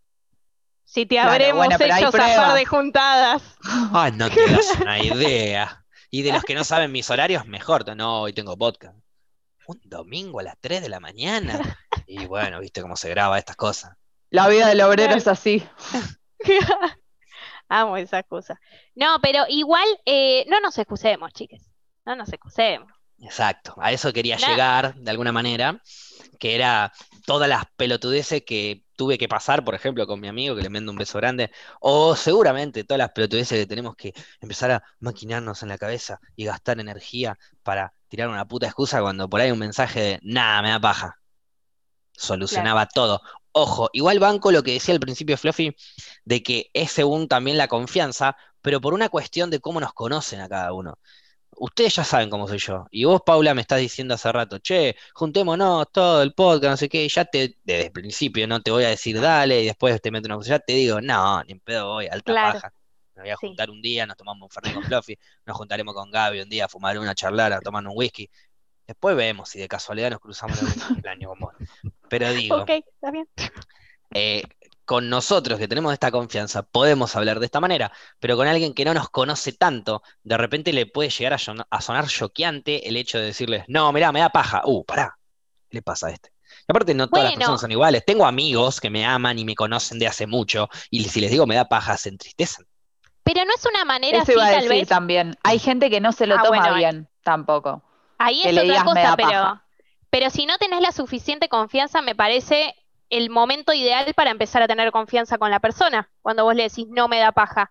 Si te Claro, habremos bueno, hecho zafar de juntadas. Ay, no te das una idea. Y de los que no saben mis horarios, mejor. No, hoy tengo podcast. Un domingo a las 3 de la mañana. Y bueno, viste cómo se graba estas cosas. La vida del obrero es así. Amo esa excusa. No, pero igual, eh, no nos excusemos, chiques. No nos excusemos. Exacto, a eso quería llegar de alguna manera, que era todas las pelotudeces que tuve que pasar, por ejemplo, con mi amigo, que le mando un beso grande, o seguramente todas las pelotudeces que tenemos que empezar a maquinarnos en la cabeza y gastar energía para tirar una puta excusa cuando por ahí hay un mensaje de, nada, me da paja. Solucionaba todo. Ojo, igual banco lo que decía al principio Fluffy, de que es según también la confianza, pero por una cuestión de cómo nos conocen a cada uno. Ustedes ya saben cómo soy yo. Y vos, Paula, me estás diciendo hace rato, che, juntémonos todo el podcast, no sé qué, y ya te, desde el principio no te voy a decir dale, y después te meto una cosa, ya te digo, no, ni en pedo voy, alta Claro. paja. Me voy a Sí. juntar un día, nos tomamos un fernet con Fluffy, nos juntaremos con Gaby un día a fumar una, charlar, a tomar un whisky. Después vemos si de casualidad nos cruzamos en el cumpleaños con vos. Pero digo, Ok, está bien. eh, con nosotros que tenemos esta confianza podemos hablar de esta manera, pero con alguien que no nos conoce tanto, de repente le puede llegar a, son- a sonar choqueante el hecho de decirles, no, mirá, me da paja, uh, pará, ¿qué le pasa a este? Y aparte no todas las personas son iguales, tengo amigos que me aman y me conocen de hace mucho, y si les digo me da paja, se entristecen. Pero no es una manera Eso así, iba a tal vez. también. Hay gente que no se lo Ah, toma bueno, bien tampoco. Ahí que es le otra digas, "Me cosa, da pero, paja". Pero si no tenés la suficiente confianza, me parece el momento ideal para empezar a tener confianza con la persona. Cuando vos le decís no me da paja.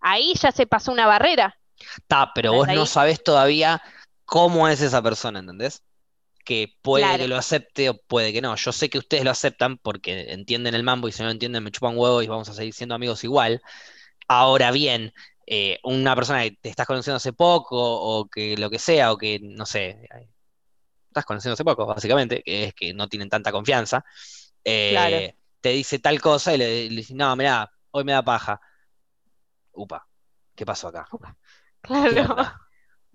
Ahí ya se pasó una barrera. Ta, pero vos ¿Entendés no sabés todavía cómo es esa persona, ¿entendés? Que puede Claro. que lo acepte o puede que no. Yo sé que ustedes lo aceptan porque entienden el mambo y si no lo entienden me chupan huevo y vamos a seguir siendo amigos igual. Ahora bien, eh, una persona que te estás conociendo hace poco o que lo que sea, o que no sé, estás conociendo hace poco, básicamente, que es que no tienen tanta confianza, eh, Claro. te dice tal cosa y le, le dices, no, mirá, hoy me da paja. Upa, ¿qué pasó acá? ¿Qué Claro.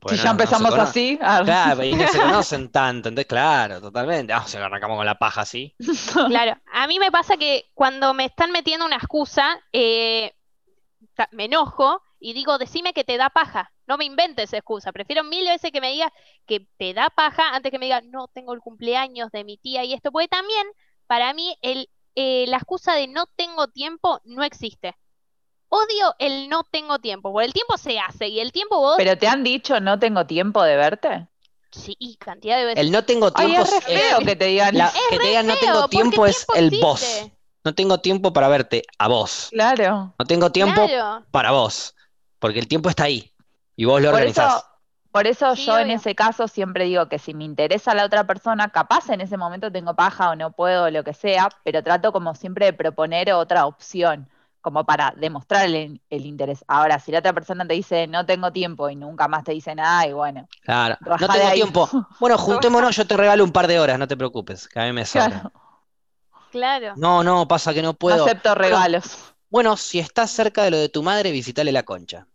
si ya se empezamos así. ah, Claro, y no se conocen tanto, entonces claro, totalmente. Ah, o sea, arrancamos con la paja así. Claro, a mí me pasa que cuando me están metiendo una excusa, eh, me enojo y digo, decime que te da paja, no me inventes excusa. Prefiero mil veces que me digas que te da paja antes que me digas, no tengo el cumpleaños de mi tía y esto, porque también para mí el, eh, la excusa de no tengo tiempo no existe. Odio el no tengo tiempo, porque el tiempo se hace y el tiempo vos, Pero te han dicho no tengo tiempo de verte. sí, cantidad de veces. El no tengo Ay, tiempo es re es- que te digan la- que te digan no tengo tiempo es tiempo el vos. No tengo tiempo para verte a vos. Claro. No tengo tiempo Claro. para vos. Porque el tiempo está ahí. Y vos lo Por organizás. eso, por eso Sí, yo en ese caso siempre digo que si me interesa la otra persona, capaz en ese momento tengo paja o no puedo, o lo que sea, pero trato como siempre de proponer otra opción, como para demostrar el, el interés. Ahora, si la otra persona te dice no tengo tiempo y nunca más te dice nada, y bueno, Claro. No tengo ahí. tiempo. Bueno, juntémonos, yo te regalo un par de horas, no te preocupes, que a mí me sobra. claro, Claro. No, no, pasa que no no puedo. acepto regalos. Bueno, si estás cerca de lo de tu madre, visitale la concha.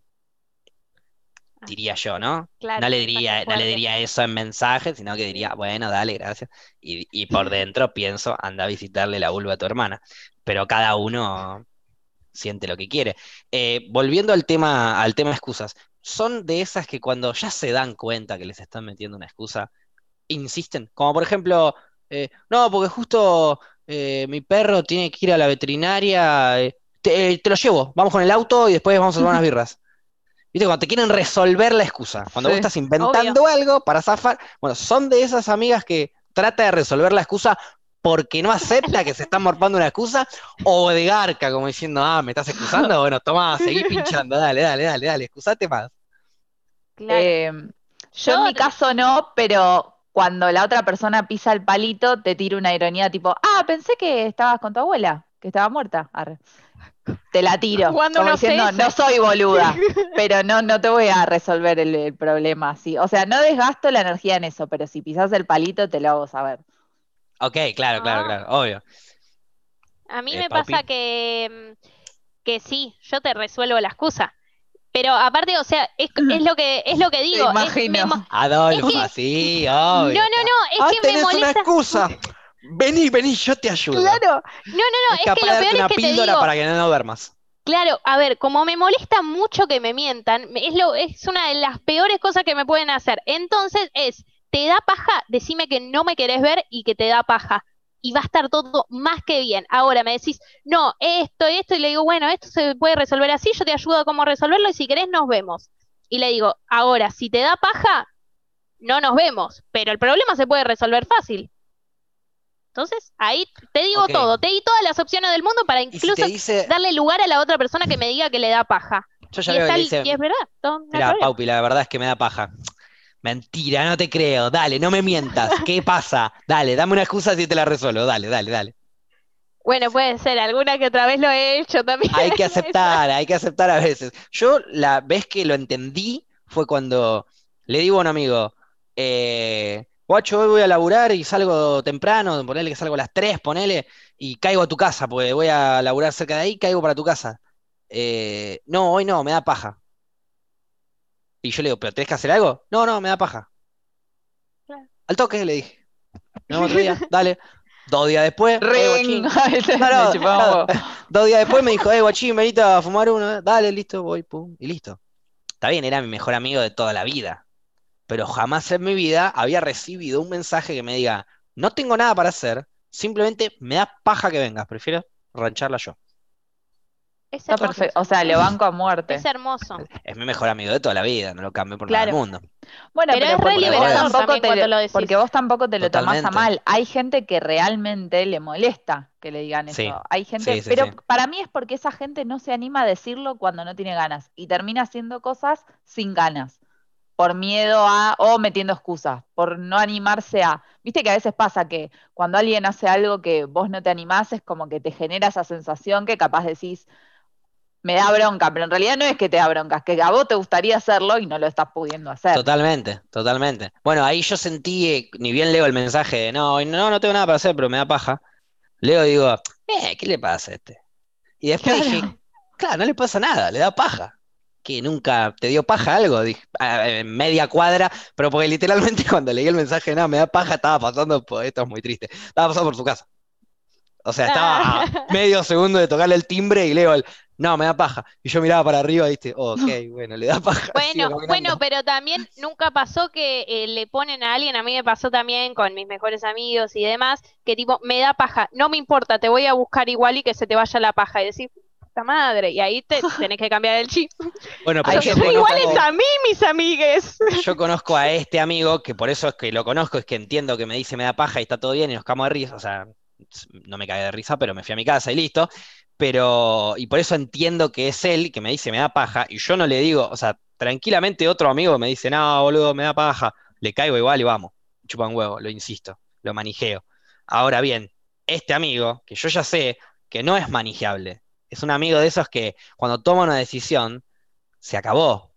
Diría yo, ¿no? Claro, No le diría, no le diría eso en mensaje, sino que diría, bueno, dale, gracias. Y, y por dentro pienso, anda a visitarle la vulva a tu hermana. Pero cada uno siente lo que quiere. Eh, volviendo al tema, al tema excusas, son de esas que cuando ya se dan cuenta que les están metiendo una excusa, insisten. Como por ejemplo, eh, no, porque justo eh, mi perro tiene que ir a la veterinaria, te, te lo llevo, vamos con el auto y después vamos a tomar unas birras. ¿Viste? Cuando te quieren resolver la excusa, cuando vos estás inventando algo para zafar, bueno, son de esas amigas que trata de resolver la excusa porque no acepta que se está morfando una excusa, o de garca, como diciendo, ah, me estás excusando, bueno, toma, seguí pinchando, dale, dale, dale, dale, excusate más. Claro. Eh, yo en mi caso no, pero cuando la otra persona pisa el palito, te tiro una ironía tipo, ah, pensé que estabas con tu abuela, que estaba muerta. Arre. Te la tiro, Jugando como diciendo, no soy boluda, pero no, no te voy a resolver el, el problema así. O sea, no desgasto la energía en eso, pero si pisas el palito, te lo hago saber. Ok, claro, claro, Ah. claro, obvio. A mí Eh, me Paupi. pasa que, mm, que sí, yo te resuelvo la excusa. Pero aparte, o sea, es, es lo que es lo que digo. es- imagino. me mo- Adolfo, Es que- sí, no, obvio. no, no, es Ah, que me tenés una molesta. excusa. Vení, vení, yo te ayudo. Claro, no, no, no, Es que lo peor una es que te píldora digo, para que no, no duermas. claro, a ver, como me molesta mucho que me mientan, es lo, es una de las peores cosas que me pueden hacer. Entonces es, te da paja, decime que no me querés ver y que te da paja. Y va a estar todo más que bien. Ahora me decís, no, esto, esto, y le digo, bueno, esto se puede resolver así, yo te ayudo a cómo resolverlo y si querés nos vemos. Y le digo, ahora, si te da paja, no nos vemos, pero el problema se puede resolver fácil. Entonces, ahí te digo todo, te di todas las opciones del mundo para si incluso dice, darle lugar a la otra persona que me diga que le da paja. yo ya y, veo está que el- dice, y es verdad, no, mira. Paupi, la verdad es que me da paja. Mentira, no te creo. Dale, no me mientas. ¿Qué pasa? Dale, dame una excusa si te la resuelvo. Dale, dale, dale. Bueno, puede ser, alguna que otra vez lo he hecho también. Hay que aceptar, hay que aceptar a veces. Yo la vez que lo entendí fue cuando le digo a un amigo, eh, guacho, hoy voy a laburar y salgo temprano, ponele que salgo a las 3, ponele, y caigo a tu casa, porque voy a laburar cerca de ahí, caigo para tu casa. Eh, no, hoy no, me da paja. Y yo le digo, ¿pero tenés que hacer algo? No, no, me da paja. Claro. Al toque, le dije. Vemos otro día, dale. Dos días después, eh, Ring. no, no. un huevo. Dos días después me dijo, eh, guachín, venite a fumar uno. Dale, listo, voy, pum, y listo. Está bien, era mi mejor amigo de toda la vida. Pero jamás en mi vida había recibido un mensaje que me diga, no tengo nada para hacer, simplemente me da paja que vengas, prefiero rancharla yo. Es Está perfecto. O sea, le banco a muerte. Es hermoso. Es mi mejor amigo de toda la vida, no lo cambio por nada del Claro. mundo. Bueno, Pero pero, es re porque vos liberador tampoco te cuando lo- lo decís. porque vos tampoco te lo tomás a Totalmente. mal. Hay gente que realmente le molesta que le digan Sí. eso. Hay gente, Sí, sí, pero sí. para mí es porque esa gente no se anima a decirlo cuando no tiene ganas y termina haciendo cosas sin ganas, por miedo a o metiendo excusas, por no animarse a. Viste que a veces pasa que cuando alguien hace algo que vos no te animás es como que te genera esa sensación que capaz decís me da bronca, pero en realidad no es que te da bronca, es que a vos te gustaría hacerlo y no lo estás pudiendo hacer. Totalmente, totalmente. Bueno, ahí yo sentí, eh, ni bien leo el mensaje de no, no, no tengo nada para hacer, pero me da paja. Leo y digo, eh, ¿qué le pasa a este? Y después Claro. dije, claro, no le pasa nada, le da paja. Que nunca te dio paja algo, dije, "Ah, en media cuadra, pero porque literalmente cuando leí el mensaje no, me da paja, estaba pasando por, esto es muy triste, estaba pasando por su casa. O sea, estaba a medio segundo de tocarle el timbre y leo el, no, me da paja. Y yo miraba para arriba y dije, "Oh, ok, bueno, le da paja. Bueno, bueno, pero también nunca pasó que eh, le ponen a alguien, a mí me pasó también con mis mejores amigos y demás, que tipo, me da paja, no me importa, te voy a buscar igual y que se te vaya la paja y decir, madre, y ahí te tenés que cambiar el chip. Bueno, pero yo Son conozco- iguales a mí, mis amigues. Yo conozco a este amigo, que por eso es que lo conozco, es que entiendo que me dice me da paja y está todo bien y nos cagamos de risa, o sea, no me cagué de risa, pero me fui a mi casa y listo, pero, y por eso entiendo que es él que me dice me da paja y yo no le digo, o sea, tranquilamente otro amigo me dice, no, boludo, me da paja, le caigo igual y vamos, chupa un huevo, lo insisto, lo manijeo. Ahora bien, este amigo, que yo ya sé que no es manijeable, es un amigo de esos que cuando toma una decisión, se acabó.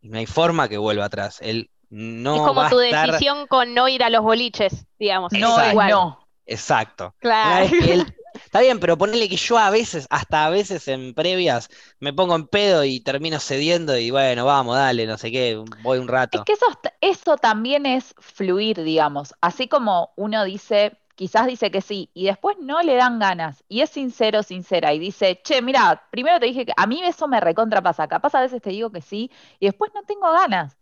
Y no hay forma que vuelva atrás. Él no es como va a tu estar. decisión con no ir a los boliches, digamos. No Exacto. es igual. no. Exacto. Claro. él- Está bien, pero ponele que yo a veces, hasta a veces en previas, me pongo en pedo y termino cediendo y bueno, vamos, dale, no sé qué, voy un Es rato. que eso, eso también es fluir, digamos. Así como uno dice, quizás dice que sí, y después no le dan ganas, y es sincero, sincera, y dice, che, mira, primero te dije que a mí eso me recontra pasa, capaz a veces te digo que sí, y después no tengo ganas.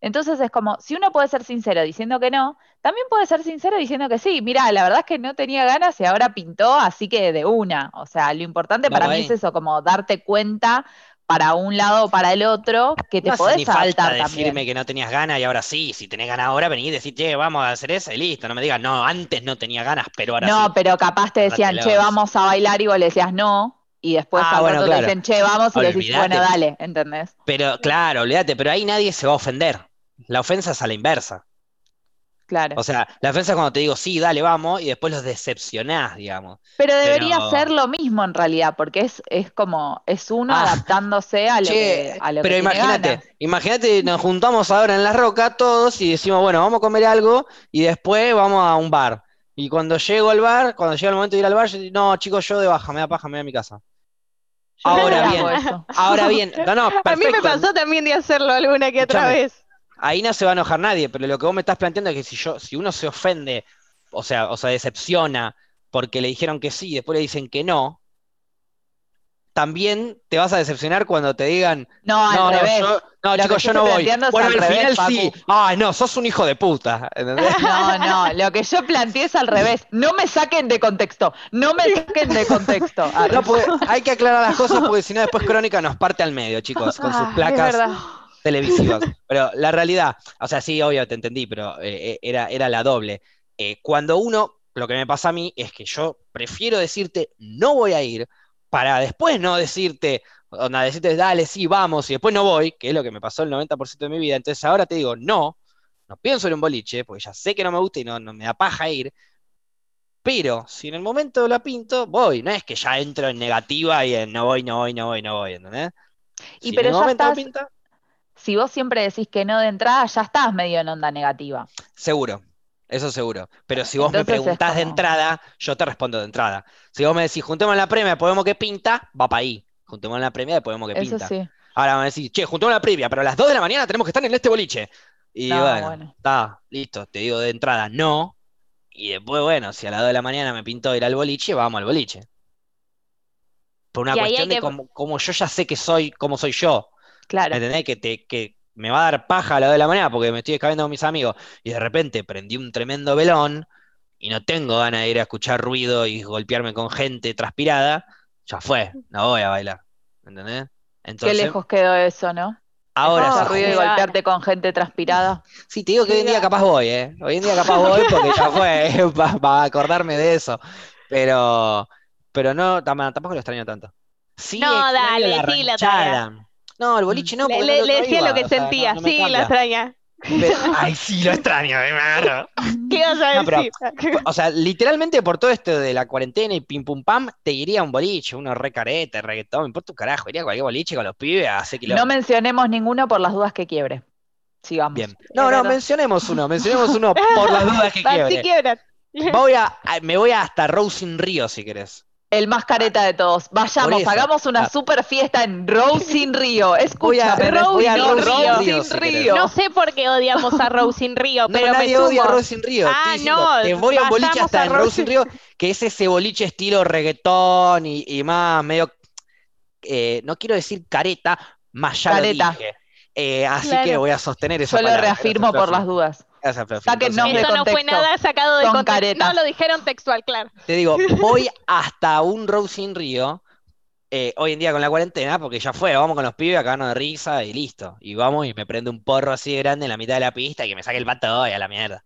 Entonces es como, si uno puede ser sincero diciendo que no, también puede ser sincero diciendo que sí. Mira, la verdad es que no tenía ganas y ahora pintó, así que de una. O sea, lo importante para mí es eso, como darte cuenta para un lado o para el otro, que te No hace falta decirme que no tenías ganas y ahora sí, si tenés ganas ahora, vení y decís, che, vamos a hacer eso y listo. No me digas, no, antes no tenía ganas, pero ahora No, sí. pero capaz te decían, che, vamos a bailar y vos le decías no, y después Ah, al bueno, rato claro. te dicen, che, vamos, y le decís, bueno, dale, ¿entendés? Pero claro, olvídate, pero ahí nadie se va a ofender. La ofensa es a la inversa. Claro. O sea, la ofensa es cuando te digo, sí, dale, vamos, y después los decepcionás, digamos. Pero debería pero- ser lo mismo en realidad, porque es, es como, es uno Ah, adaptándose a lo Che, que, a lo pero imagínate, imagínate, nos juntamos ahora en La Roca todos y decimos, bueno, vamos a comer algo y después vamos a un bar. Y cuando llego al bar, cuando llega el momento de ir al bar, yo digo, no, chicos, yo de baja, me da paja, me voy a mi casa. Yo Ahora no bien, ahora bien, no, no, A mí me pasó también de hacerlo alguna que otra vez. Ahí no se va a enojar nadie, pero lo que vos me estás planteando es que si yo, si uno se ofende, o sea, o sea, decepciona porque le dijeron que sí y después le dicen que no, también te vas a decepcionar cuando te digan, No, al no, revés. yo, no, chicos, yo no voy. Bueno, al revés, final sí. Ay, no, sos un hijo de puta. ¿entendés? No, no, lo que yo planteé es al revés. No me saquen de contexto. No me saquen de contexto. Ah, No, porque hay que aclarar las cosas porque si no después Crónica nos parte al medio, chicos, con sus Ah, es placas. verdad. Televisivos. Pero la realidad, o sea, sí, obvio, te entendí, pero eh, eh, era, era la doble. Eh, cuando uno, lo que me pasa a mí es que yo prefiero decirte no voy a ir para después no decirte, o nada, decirte dale, sí, vamos, y después no voy, que es lo que me pasó el 90% de mi vida. Entonces ahora te digo no, no pienso en un boliche, porque ya sé que no me gusta y no, no me da paja ir. Pero si en el momento la pinto, voy. No es que ya entro en negativa y en no voy, no voy, no voy, no voy, ¿entendés? Y Si pero en el ya momento la pinta, Si vos siempre decís que no de entrada, ya estás medio en onda negativa. seguro. Eso seguro. Pero si vos me Entonces preguntás de entrada, yo te respondo de entrada. Si vos me decís, juntemos la premia, podemos que pinta, va para ahí. Juntemos la premia, podemos que Eso pinta. sí. Ahora me decís, che, juntemos la previa, pero a las 2 de la mañana tenemos que estar en este boliche. Y No, bueno, bueno. está, listo, te digo de entrada, no. Y después, bueno, si a las 2 de la mañana me pintó ir al boliche, vamos al boliche. Por una Y cuestión de que- como, como yo ya sé que soy, cómo soy yo. Claro. ¿Entendés? Que, te, que me va a dar paja a las 2 de la mañana porque me estoy escabeando con mis amigos. Y de repente prendí un tremendo velón y no tengo ganas de ir a escuchar ruido y golpearme con gente transpirada. Ya fue, no voy a bailar. ¿Entendés? Qué Entonces, lejos quedó eso, ¿no? ahora se ruido y golpearte con gente transpirada. Sí, te digo que hoy en día capaz voy, ¿eh? Hoy en día capaz voy porque ya fue, para acordarme de eso. Pero, pero no, tam- tampoco lo extraño tanto. Sí, No, dale, la sí, la ranchada. No, el boliche no, Le, porque le- no le decía iba, lo que o sea, no- sentía, no sí, la cambia. extraña. Pero- ay, sí, lo extraño, agarro. ¿Qué ibas a No, pero- decir? O sea, literalmente por todo esto de la cuarentena y pim pum pam, te iría a un boliche, uno re carete, reggaetón, me importa un carajo, iría a cualquier boliche con los pibes a hacer No kilómetros. mencionemos ninguno por las dudas que quiebre. Sigamos. Bien. No, no, verdad. mencionemos uno, mencionemos uno por las dudas que Así quiebre. quiebran. Voy a, a- me voy hasta Rosing Río si querés. El más careta de todos. Vayamos, eso. hagamos una Ah. super fiesta en Rosin Río. Voy a- Escúchame, voy a Rosin Rosin Río. Río. Río. No sé por qué odiamos a Rose in Río, No, pero me nadie odia a sumo. Rosing Río. Ah, diciendo, no, te voy a un boliche hasta a en Rosing- Rosing Río, que es ese boliche estilo reggaetón y, y más medio, eh, no quiero decir careta, más ya Careta. lo dije. Eh, así Claro. que voy a sostener esa Yo lo palabra. reafirmo por las dudas. Gracias, Fluffy. Saquen Entonces, nombre. Eso no fue contexto. nada sacado de Son contexto. caretas. No, lo dijeron textual, claro. Te digo, voy hasta un Rosing Río, eh, hoy en día con la cuarentena, porque ya fue, vamos con los pibes a cagarnos de risa y listo. Y vamos y me prende un porro así de grande en la mitad de la pista y que me saque el pato y a la mierda.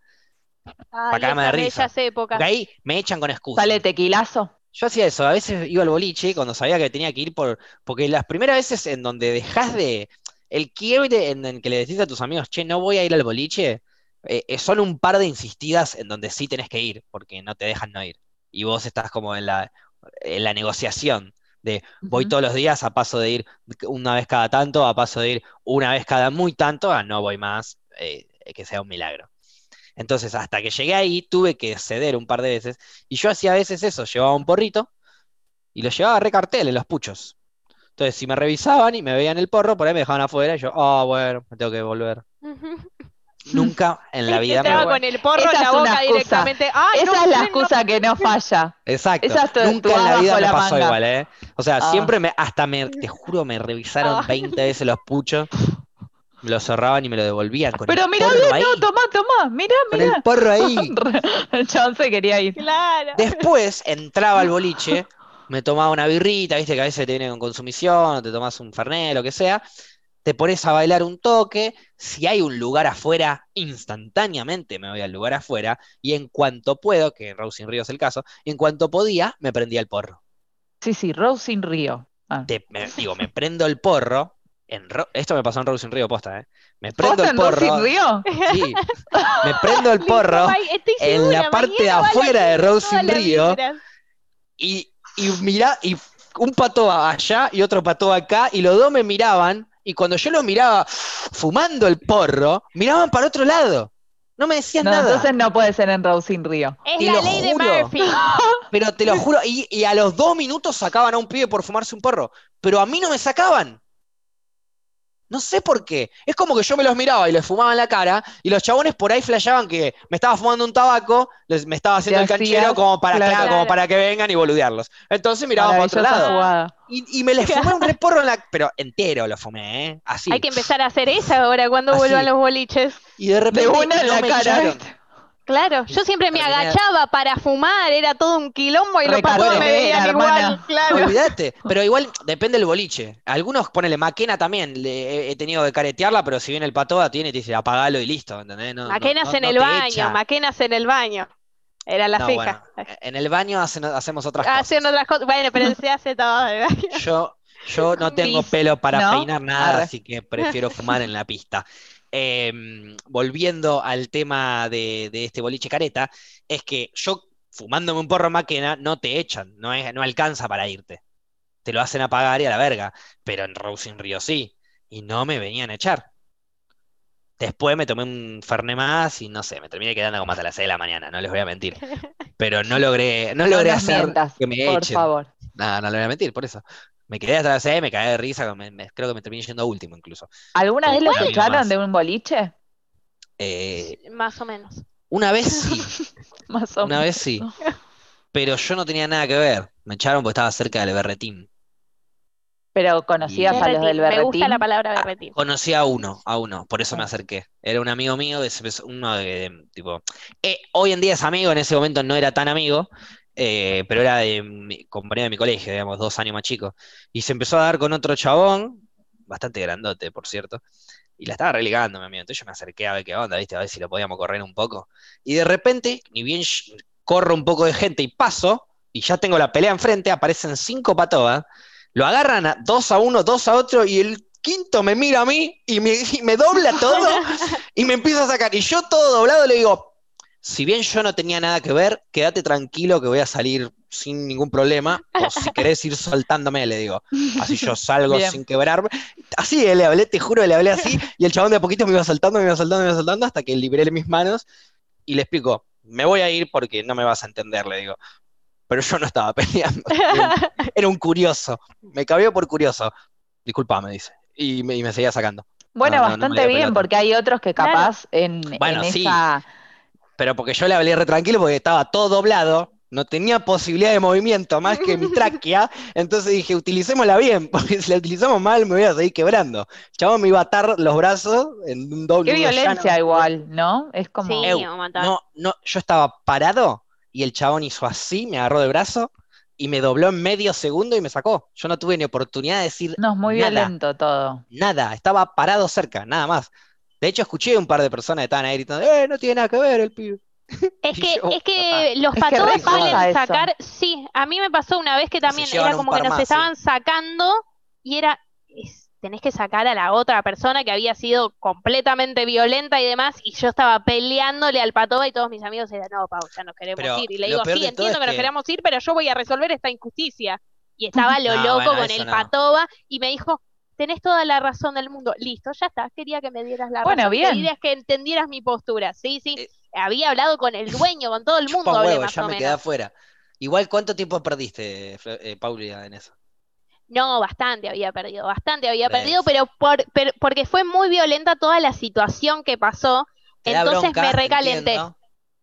Ay, cagarme de esas risa. bellas épocas. Porque ahí me echan con excusa. Sale tequilazo. Yo hacía eso, a veces iba al boliche cuando sabía que tenía que ir por. Porque las primeras veces en donde dejas de. El quiebre en el que le decís a tus amigos, che, no voy a ir al boliche, eh, son un par de insistidas en donde sí tenés que ir, porque no te dejan no ir. Y vos estás como en la, en la negociación de voy todos los días a paso de ir una vez cada tanto, a paso de ir una vez cada muy tanto, a no voy más, eh, que sea un milagro. Entonces, hasta que llegué ahí, tuve que ceder un par de veces. Y yo hacía a veces eso, llevaba un porrito y lo llevaba re cartel en los puchos. Entonces, si me revisaban y me veían el porro, por ahí me dejaban afuera y yo, ah, bueno, me tengo que volver. Nunca en la vida me Entraba voy. con el porro Esa en la boca directamente. Ay, Esa no, es la no, excusa que no falla. Exacto. Esa es tu- Nunca tu en la vida me la pasó manga. igual, ¿eh? O sea, Ah. siempre me, hasta me, te juro, me revisaron Ah. 20 veces los puchos, me lo cerraban y me lo devolvían con Pero el mirá porro bien, ahí. no, tomá, tomá, mirá, Con mirá. el porro ahí. El chabón se quería ir. Claro. Después entraba al boliche, me tomaba una birrita, viste que a veces te viene con consumición, o te tomas un fernet, lo que sea, te pones a bailar un toque, si hay un lugar afuera, instantáneamente me voy al lugar afuera, y en cuanto puedo, que en Rousing Río es el caso, en cuanto podía, me prendía el porro. Sí, sí, Rose sin Río. Ah. Te- me- digo, me prendo el porro, en Ro- esto me pasó en Rousing Río, posta, ¿eh? Me prendo ¿Posta el en Rose porro, sin Río? sí, me prendo el porro, en segura, la parte de afuera de Rose in Río. y, y mira, y un pato allá y otro pato acá, y los dos me miraban, y cuando yo los miraba fumando el porro, miraban para otro lado. No me decían No, nada. entonces no puede ser en Rose sin Río. Es Te la lo ley de. Murphy. Pero te lo juro, y, y a los dos minutos sacaban a un pibe por fumarse un porro. Pero a mí no me sacaban. No sé por qué. Es como que yo me los miraba y les fumaba en la cara, y los chabones por ahí flasheaban que me estaba fumando un tabaco, les, me estaba haciendo el canchero como para, claro. claro, como Claro. para que vengan y boludearlos. Entonces miraban para otro lado. Y, y me les fumé un reporro en la. Pero entero lo fumé, ¿eh? Así. Hay que empezar a hacer esa ahora cuando Así. vuelvan los boliches. Y de repente De una en no la cara. Claro, yo siempre me agachaba para fumar, era todo un quilombo y los patos me veían igual, claro. Olvídate, pero igual depende del boliche. Algunos, ponele Maquena también, le, he- tenido que caretearla, pero si bien el patoa tiene, te dice apagalo y listo, ¿entendés? No, Maquenas no- en el baño, echa. maquenas en el baño. Era la No, ceja. bueno, en el baño hacen- hacemos otras cosas. Haciendo otras cosas. Bueno, pero se hace todo en el baño. Yo, yo no tengo pelo para ¿no? peinar nada, así que prefiero fumar en la pista. Em, volviendo al tema de, de este boliche careta, es que yo fumándome un porro maquena no te echan, no, es- no alcanza para irte. Te lo hacen apagar y a la verga, pero en Rousing Río sí, y no me venían a echar. Después me tomé un Fernet más y no sé, me terminé quedando como hasta las 6 de la mañana, no les voy a mentir. Pero no logré, no No logré hacer que me por echen. favor. No, no le voy a mentir, por eso. Me quedé hasta las 6, me cagué de risa, me- me- creo que me terminé yendo último incluso. ¿Alguna vez Igual. echaron de un boliche? Eh, Más o menos. una vez sí, Más o una menos. vez sí, pero yo no tenía nada que ver. Me echaron porque estaba cerca del berretín. Pero conocías a los Berretín, del Me gusta berretín. la palabra berretín. Conocí a uno, a uno, por eso me acerqué. Era un amigo mío, uno de, de- tipo, eh, hoy en día es amigo, en ese momento no era tan amigo, eh, pero era de mi, compañero de mi colegio, digamos, dos años más chico. Y se empezó a dar con otro chabón, bastante grandote, por cierto, y la estaba relegando, mi amigo. Entonces yo me acerqué a ver qué onda, ¿viste? A ver si lo podíamos correr un poco. Y de repente, ni bien corro un poco de gente y paso, y ya tengo la pelea enfrente, aparecen cinco patobas, lo agarran a dos a uno, dos a otro, y el quinto me mira a mí y me, y me dobla todo y me empieza a sacar. Y yo todo doblado le digo, si bien yo no tenía nada que ver, quédate tranquilo que voy a salir sin ningún problema, o si querés ir soltándome, le digo. Así yo salgo Bien. sin quebrarme. Así eh, le hablé, te juro, le hablé así, y el chabón de a poquito me iba soltando, me iba soltando, me iba soltando, hasta que liberé mis manos y le explico, me voy a ir porque no me vas a entender, le digo. Pero yo no estaba peleando. Era un, era un curioso. Me cabió por curioso. Disculpa, me dice. Y me, y me seguía sacando. Bueno, No, no, no me bastante bien, porque hay otros que Claro. capaz en, Bueno, en sí. esa... Pero porque yo le hablé re tranquilo porque estaba todo doblado, no tenía posibilidad de movimiento más que mi tráquea, entonces dije, utilicémosla bien, porque si la utilizamos mal me voy a seguir quebrando. El chabón me iba a atar los brazos en un doble Qué violencia llano. igual, ¿no? Es como... Sí, montón. No, no, yo estaba parado y el chabón hizo así, me agarró del brazo y me dobló en medio segundo y me sacó. Yo no tuve ni oportunidad de decir No, es muy nada. violento todo. nada, estaba parado cerca, nada más. De hecho, escuché un par de personas que estaban ahí gritando, ¡eh, no tiene nada que ver el pibe! Es que, yo, es que los Es que patobas re pasa suelen eso. sacar, sí, a mí me pasó una vez que también era como que nos más, sí. estaban sacando y era, es- tenés que sacar a la otra persona que había sido completamente violenta y demás, y yo estaba peleándole al patoba y todos mis amigos eran, no, Pau, ya nos queremos Pero ir. Y le digo, sí, entiendo es que nos que- queremos ir, pero yo voy a resolver esta injusticia. Y estaba lo No, loco bueno, con el no. patoba y me dijo, tenés toda la razón del mundo. Listo, ya está, quería que me dieras la Bueno, razón, bien. querías que entendieras mi postura. Sí, sí. Eh, Había hablado con el dueño, con todo el mundo, hablé huevo, más ya o me quedé menos. afuera. Igual, ¿cuánto tiempo perdiste, eh, Paulia, en eso? No, bastante había perdido, bastante había perdido, pero por, per- porque fue muy violenta toda la situación que pasó. Te Entonces bronca, me recalenté. entiendo.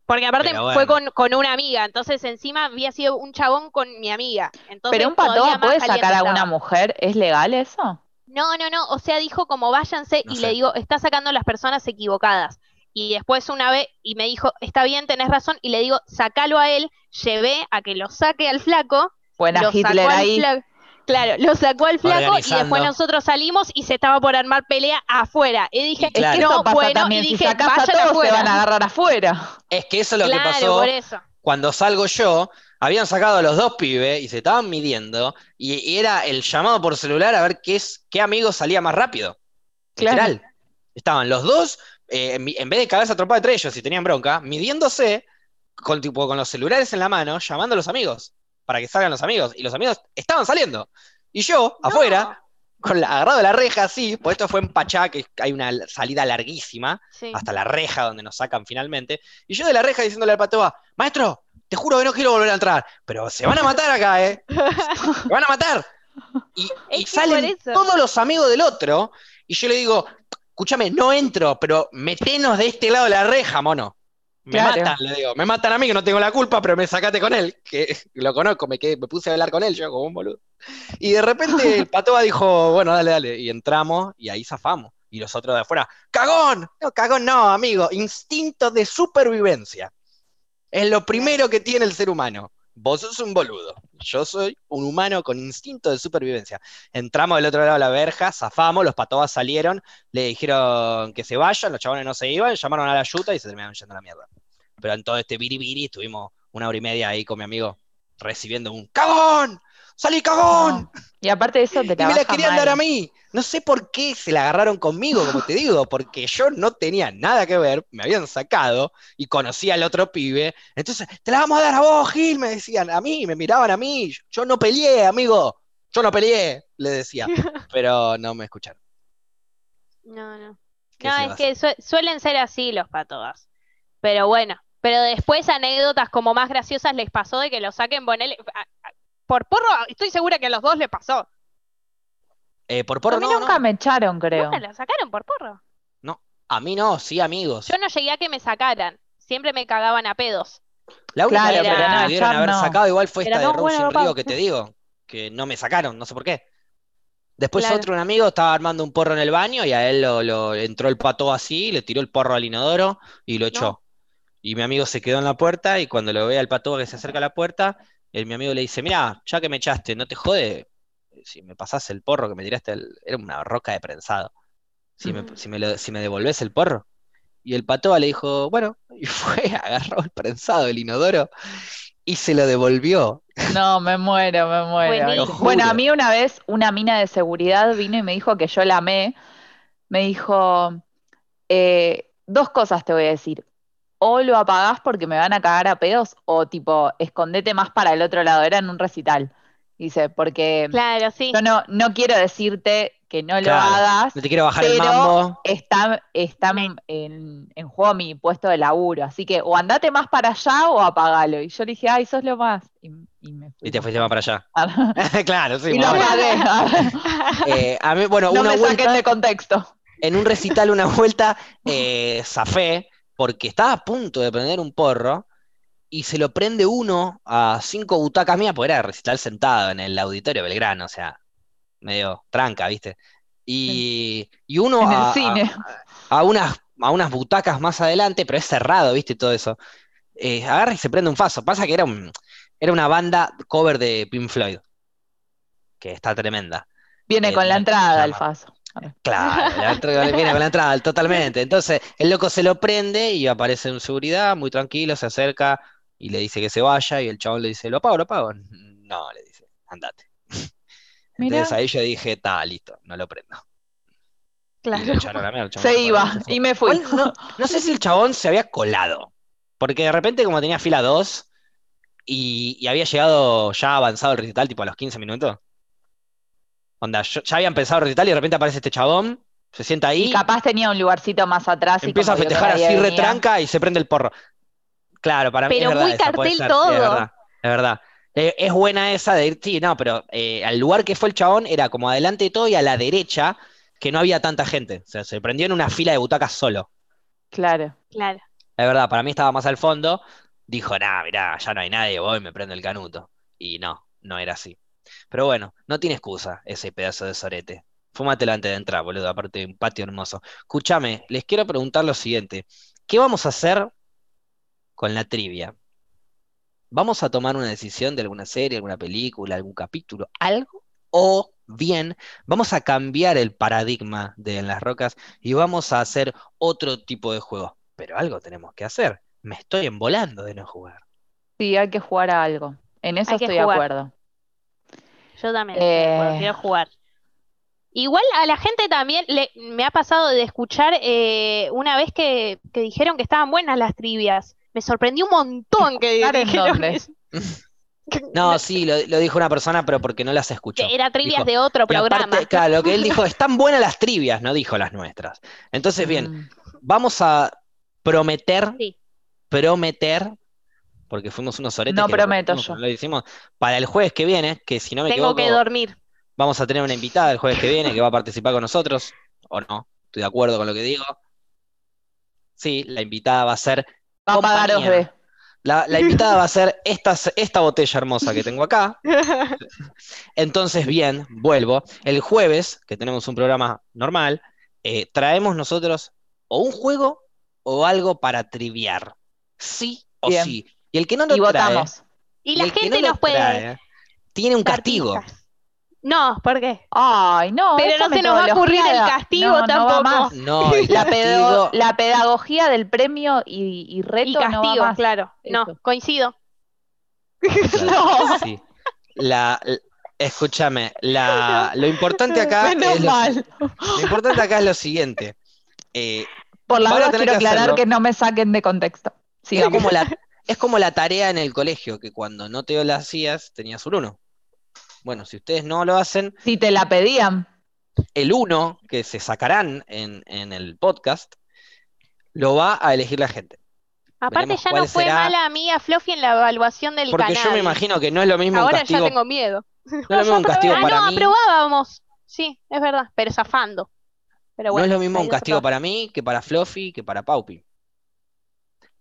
Porque aparte Pero fue con, con una amiga, entonces encima había sido un chabón con mi amiga. Entonces Pero un más puede sacar a una mujer, ¿es legal eso? No, no, no, o sea, dijo como váyanse No y sé. le digo, está sacando a las personas equivocadas. Y después una vez, y me dijo, está bien, tenés razón, y le digo, sacalo a él, llevé a que lo saque al flaco, Buena lo Hitler sacó al ahí. flaco, claro, lo sacó al flaco y después nosotros salimos y se estaba por armar pelea afuera. Y dije, Es que claro. eso no, pasa bueno, también. y Si dije, sacás a todos, se afuera. van a agarrar afuera. Es que eso es lo que Claro, pasó por eso. Cuando salgo yo. Habían sacado a los dos pibes y se estaban midiendo. Y, era el llamado por celular a ver qué, es, qué amigo salía más rápido. Claro. Literal. Estaban los dos, eh, en, en vez de cagarse a trompar entre ellos y tenían bronca, midiéndose con, tipo, con los celulares en la mano, llamando a los amigos para que salgan los amigos. Y los amigos estaban saliendo. Y yo, No. afuera, con la, agarrado de la reja así, pues esto fue en Pachá, que hay una salida larguísima, Sí. hasta la reja donde nos sacan finalmente. Y yo de la reja diciéndole al patoa, maestro, te juro que no quiero volver a entrar, pero se van a matar acá, ¿eh? Se van a matar. Y, y salen todos los amigos del otro, y yo le digo, escúchame, no entro, pero metenos de este lado de la reja, mono. Me Claro. matan, le digo, me matan a mí que no tengo la culpa, pero me sacaste con él, que lo conozco, me, quedé- me puse a hablar con él, yo como un boludo. Y de repente el patoa dijo, bueno, dale, dale, y entramos y ahí zafamos. Y los otros de afuera, ¡cagón! No, cagón no, amigo, instinto de supervivencia. Es lo primero que tiene el ser humano. Vos sos un boludo. Yo soy un humano con instinto de supervivencia. Entramos del otro lado de la verja, zafamos, los patobas salieron, le dijeron que se vayan, los chabones no se iban, llamaron a la yuta y se terminaron yendo a la mierda. Pero en todo este biribiri estuvimos una hora y media ahí con mi amigo recibiendo un ¡cagón! ¡Salí cagón! No. Y aparte de eso te Y me la querían mal. dar a mí. No sé por qué se la agarraron conmigo, como te digo, porque yo no tenía nada que ver, me habían sacado y conocía al otro pibe. Entonces, te la vamos a dar a vos, Gil, me decían a mí, me miraban a mí. Yo no peleé, amigo. Yo no peleé, le decía. Pero no me escucharon. No, no. ¿Qué No, es que sue- suelen ser así los patobas. Pero bueno, pero después anécdotas como más graciosas les pasó de que lo saquen, a- a- por porro, estoy segura que a los dos les pasó. Eh, por A porro, mí no, nunca no. me echaron, creo. ¿Nunca lo sacaron por porro? A mí no, sí, amigos. Yo no llegué a que me sacaran. Siempre me cagaban a pedos. La única Claro, que pero me no, pudieron haber no. sacado igual fue Pero esta no, de bueno, Rosin papá. Río que te digo, que no me sacaron, no sé por qué. Después Claro. otro un amigo estaba armando un porro en el baño y a él lo, lo- entró el pato así, le tiró el porro al inodoro y lo echó. Y mi amigo se quedó en la puerta y cuando lo ve al pato que se acerca a la puerta, el, mi amigo le dice, mira, ya que me echaste, no te jode si me pasás el porro que me tiraste, era una roca de prensado. Si me, Ujú. si me, lo- si me devolvés el porro. Y el patoa le dijo, bueno, y fue, agarró el prensado del inodoro y se lo devolvió. No, me muero, me muero. Bueno, a mí una vez una mina de seguridad vino y me dijo que yo la amé. Me dijo, eh, dos cosas te voy a decir. O lo apagás porque me van a cagar a pedos, o tipo, escondete más para el otro lado. Era en un recital. Dice, porque Claro, sí. yo no, no quiero decirte que no lo hagas, No te quiero bajar el mambo. está, está en, en juego mi puesto de laburo. Así que o andate más para allá o apagalo. Y yo le dije, ay, sos lo más. Y, y me fui Y te fuiste más para allá. allá. claro, sí. y lo. Eh, a mí, bueno, no una me saquen vuelta, de contexto. en un recital, una vuelta, eh, zafé, porque estaba a punto de prender un porro, y se lo prende uno a cinco butacas mías, porque era recital sentado en el auditorio Belgrano, o sea, medio tranca, ¿viste? Y, y uno En el a, a- cine. a unas, a unas butacas más adelante, pero es cerrado, ¿viste? Todo eso. Eh, agarra y se prende un faso. Pasa que era, un, era una banda cover de Pink Floyd, que está tremenda. Viene Eh, con la entrada el faso. Claro, la entrada- viene con la entrada, totalmente. Entonces, el loco se lo prende y aparece en seguridad, muy tranquilo, se acerca y le dice que se vaya, y el chabón le dice, ¿lo apago, lo apago? No, le dice, andate. Mirá. Entonces ahí yo dije, está, listo, no lo prendo. Claro. a Se iba y me fui. No sé si el chabón se había colado, porque de repente como tenía fila 2 y, y había llegado ya avanzado el recital, tipo a los 15 minutos. Onda, yo- ya había empezado el recital y de repente aparece este chabón, se sienta ahí, Y capaz tenía un lugarcito más atrás. y empieza a festejar así venía. retranca y se prende el porro. Claro, para mí Pero es verdad muy esa, puede cartel todo. sí, es verdad, es verdad. Eh, es buena esa de ir, sí, no, pero eh, al lugar que fue el chabón era como adelante de todo y a la derecha, que no había tanta gente. O sea, se prendió en una fila de butacas solo. Claro. Claro. Es verdad, para mí estaba más al fondo. Dijo, nah, mirá, ya no hay nadie, voy, me prendo el canuto. Y no, no era así. Pero bueno, no tiene excusa ese pedazo de sorete. Fúmatelo antes de entrar, boludo, aparte de un patio hermoso. Escúchame, les quiero preguntar lo siguiente. ¿Qué vamos a hacer con la trivia? ¿Vamos a tomar una decisión de alguna serie, alguna película, algún capítulo, algo? ¿O bien vamos a cambiar el paradigma de En las Rocas y vamos a hacer otro tipo de juego? Pero algo tenemos que hacer. Me estoy embolando de no jugar. Sí, hay que jugar a algo. En eso Hay estoy de acuerdo. Yo también Eh. quiero jugar. Igual a la gente también le, me ha pasado de escuchar eh, una vez que, que dijeron que estaban buenas las trivias. Me sorprendió un montón que ¿Escuchar en dijeron eso. No, sí, lo, lo dijo una persona, pero porque no las escuchó. que era trivias Dijo, de otro aparte, programa. claro, lo que él dijo, están buenas las trivias, no dijo las nuestras. Entonces, bien, Mm. vamos a prometer, Sí. prometer, porque fuimos unos oretes No que prometo yo. lo hicimos, para el jueves que viene, que si no me Tengo equivoco, que dormir. vamos a tener una invitada el jueves que viene que va a participar con nosotros, o no, estoy de acuerdo con lo que digo. Sí, la invitada va a ser compañía. OSB. La, la invitada va a ser esta, esta botella hermosa que tengo acá. Entonces, bien, vuelvo. El jueves, que tenemos un programa normal, eh, traemos nosotros o un juego o algo para triviar. Sí o Bien. sí. Y el que no lo Y trae, votamos. Y la gente no nos puede trae, tiene un castigo. No, ¿por qué? Ay, no. Pero no se nos va a ocurrir el castigo no, no va tampoco. más. No, el La, pedo- la pedagogía del premio y, y reto Y no va castigo, más. claro. No, coincido. No. Sí. La, escúchame, la, lo importante acá Menos es lo, mal. lo importante acá es lo siguiente. Eh, Por la Van a duda tener quiero aclarar hacerlo. que no me saquen de contexto. es, Sigamos. como la, es como la tarea en el colegio, que cuando no te la hacías tenías un 1. Bueno, si ustedes no lo hacen, Si te la pedían. el 1 que se sacarán en, en el podcast lo va a elegir la gente. Aparte Veremos ya no fue será. mala amiga Fluffy en la evaluación del Porque canal. yo me imagino que no es lo mismo un Ahora castigo, ya tengo miedo. no es lo mismo un castigo ah, para no, mí. aprobábamos. Sí, es verdad, pero zafando. Pero No es lo mismo un castigo para mí que para Fluffy que para Paupi.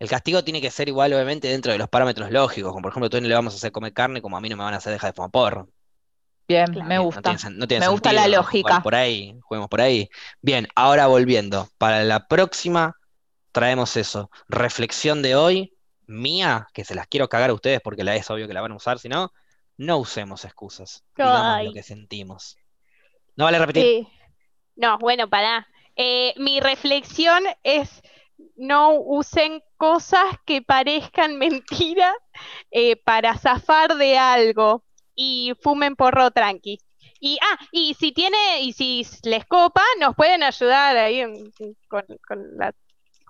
El castigo tiene que ser igual, obviamente, dentro de los parámetros lógicos. Como por ejemplo, tú no le vamos a hacer comer carne, como a mí no me van a hacer dejar de fumar porro. Bien, Claro. me Eh, No gusta. tiene, no tiene Me gusta la lógica. Por ahí, juguemos por ahí. Bien, ahora volviendo. Para la próxima traemos eso. Reflexión de hoy, mía, que se las quiero cagar a ustedes porque la es obvio que la van a usar, si no, no usemos excusas. Digamos lo que sentimos. No vale repetir. Eh, no, bueno, pará. Eh, mi reflexión es no usen cosas que parezcan mentira eh, para zafar de algo y fumen porro tranqui. Y, ah, y si tiene, y si les copa, nos pueden ayudar ahí con,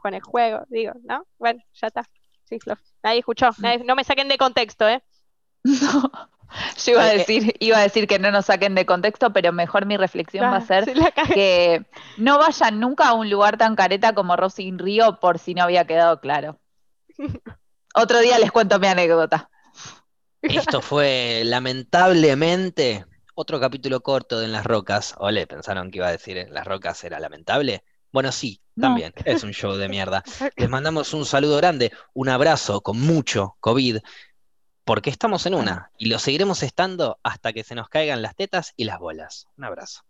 con el juego, digo, ¿no? Bueno, ya está. Sí, Fluff. Nadie escuchó, no me saquen de contexto, ¿eh? No. Yo iba a Eh, eh. decir, iba a decir que no nos saquen de contexto, pero mejor mi reflexión va a Ah, ser se que no vayan nunca a un lugar tan careta como Rosy in Río por si no había quedado claro. Otro día les cuento mi anécdota. Esto fue lamentablemente otro capítulo corto de En las Rocas. Ole, pensaron que iba a decir En las Rocas era lamentable. Bueno, sí, No. también. Es un show de mierda. Les mandamos un saludo grande, un abrazo con mucho COVID, porque estamos en una y lo seguiremos estando hasta que se nos caigan las tetas y las bolas. Un abrazo.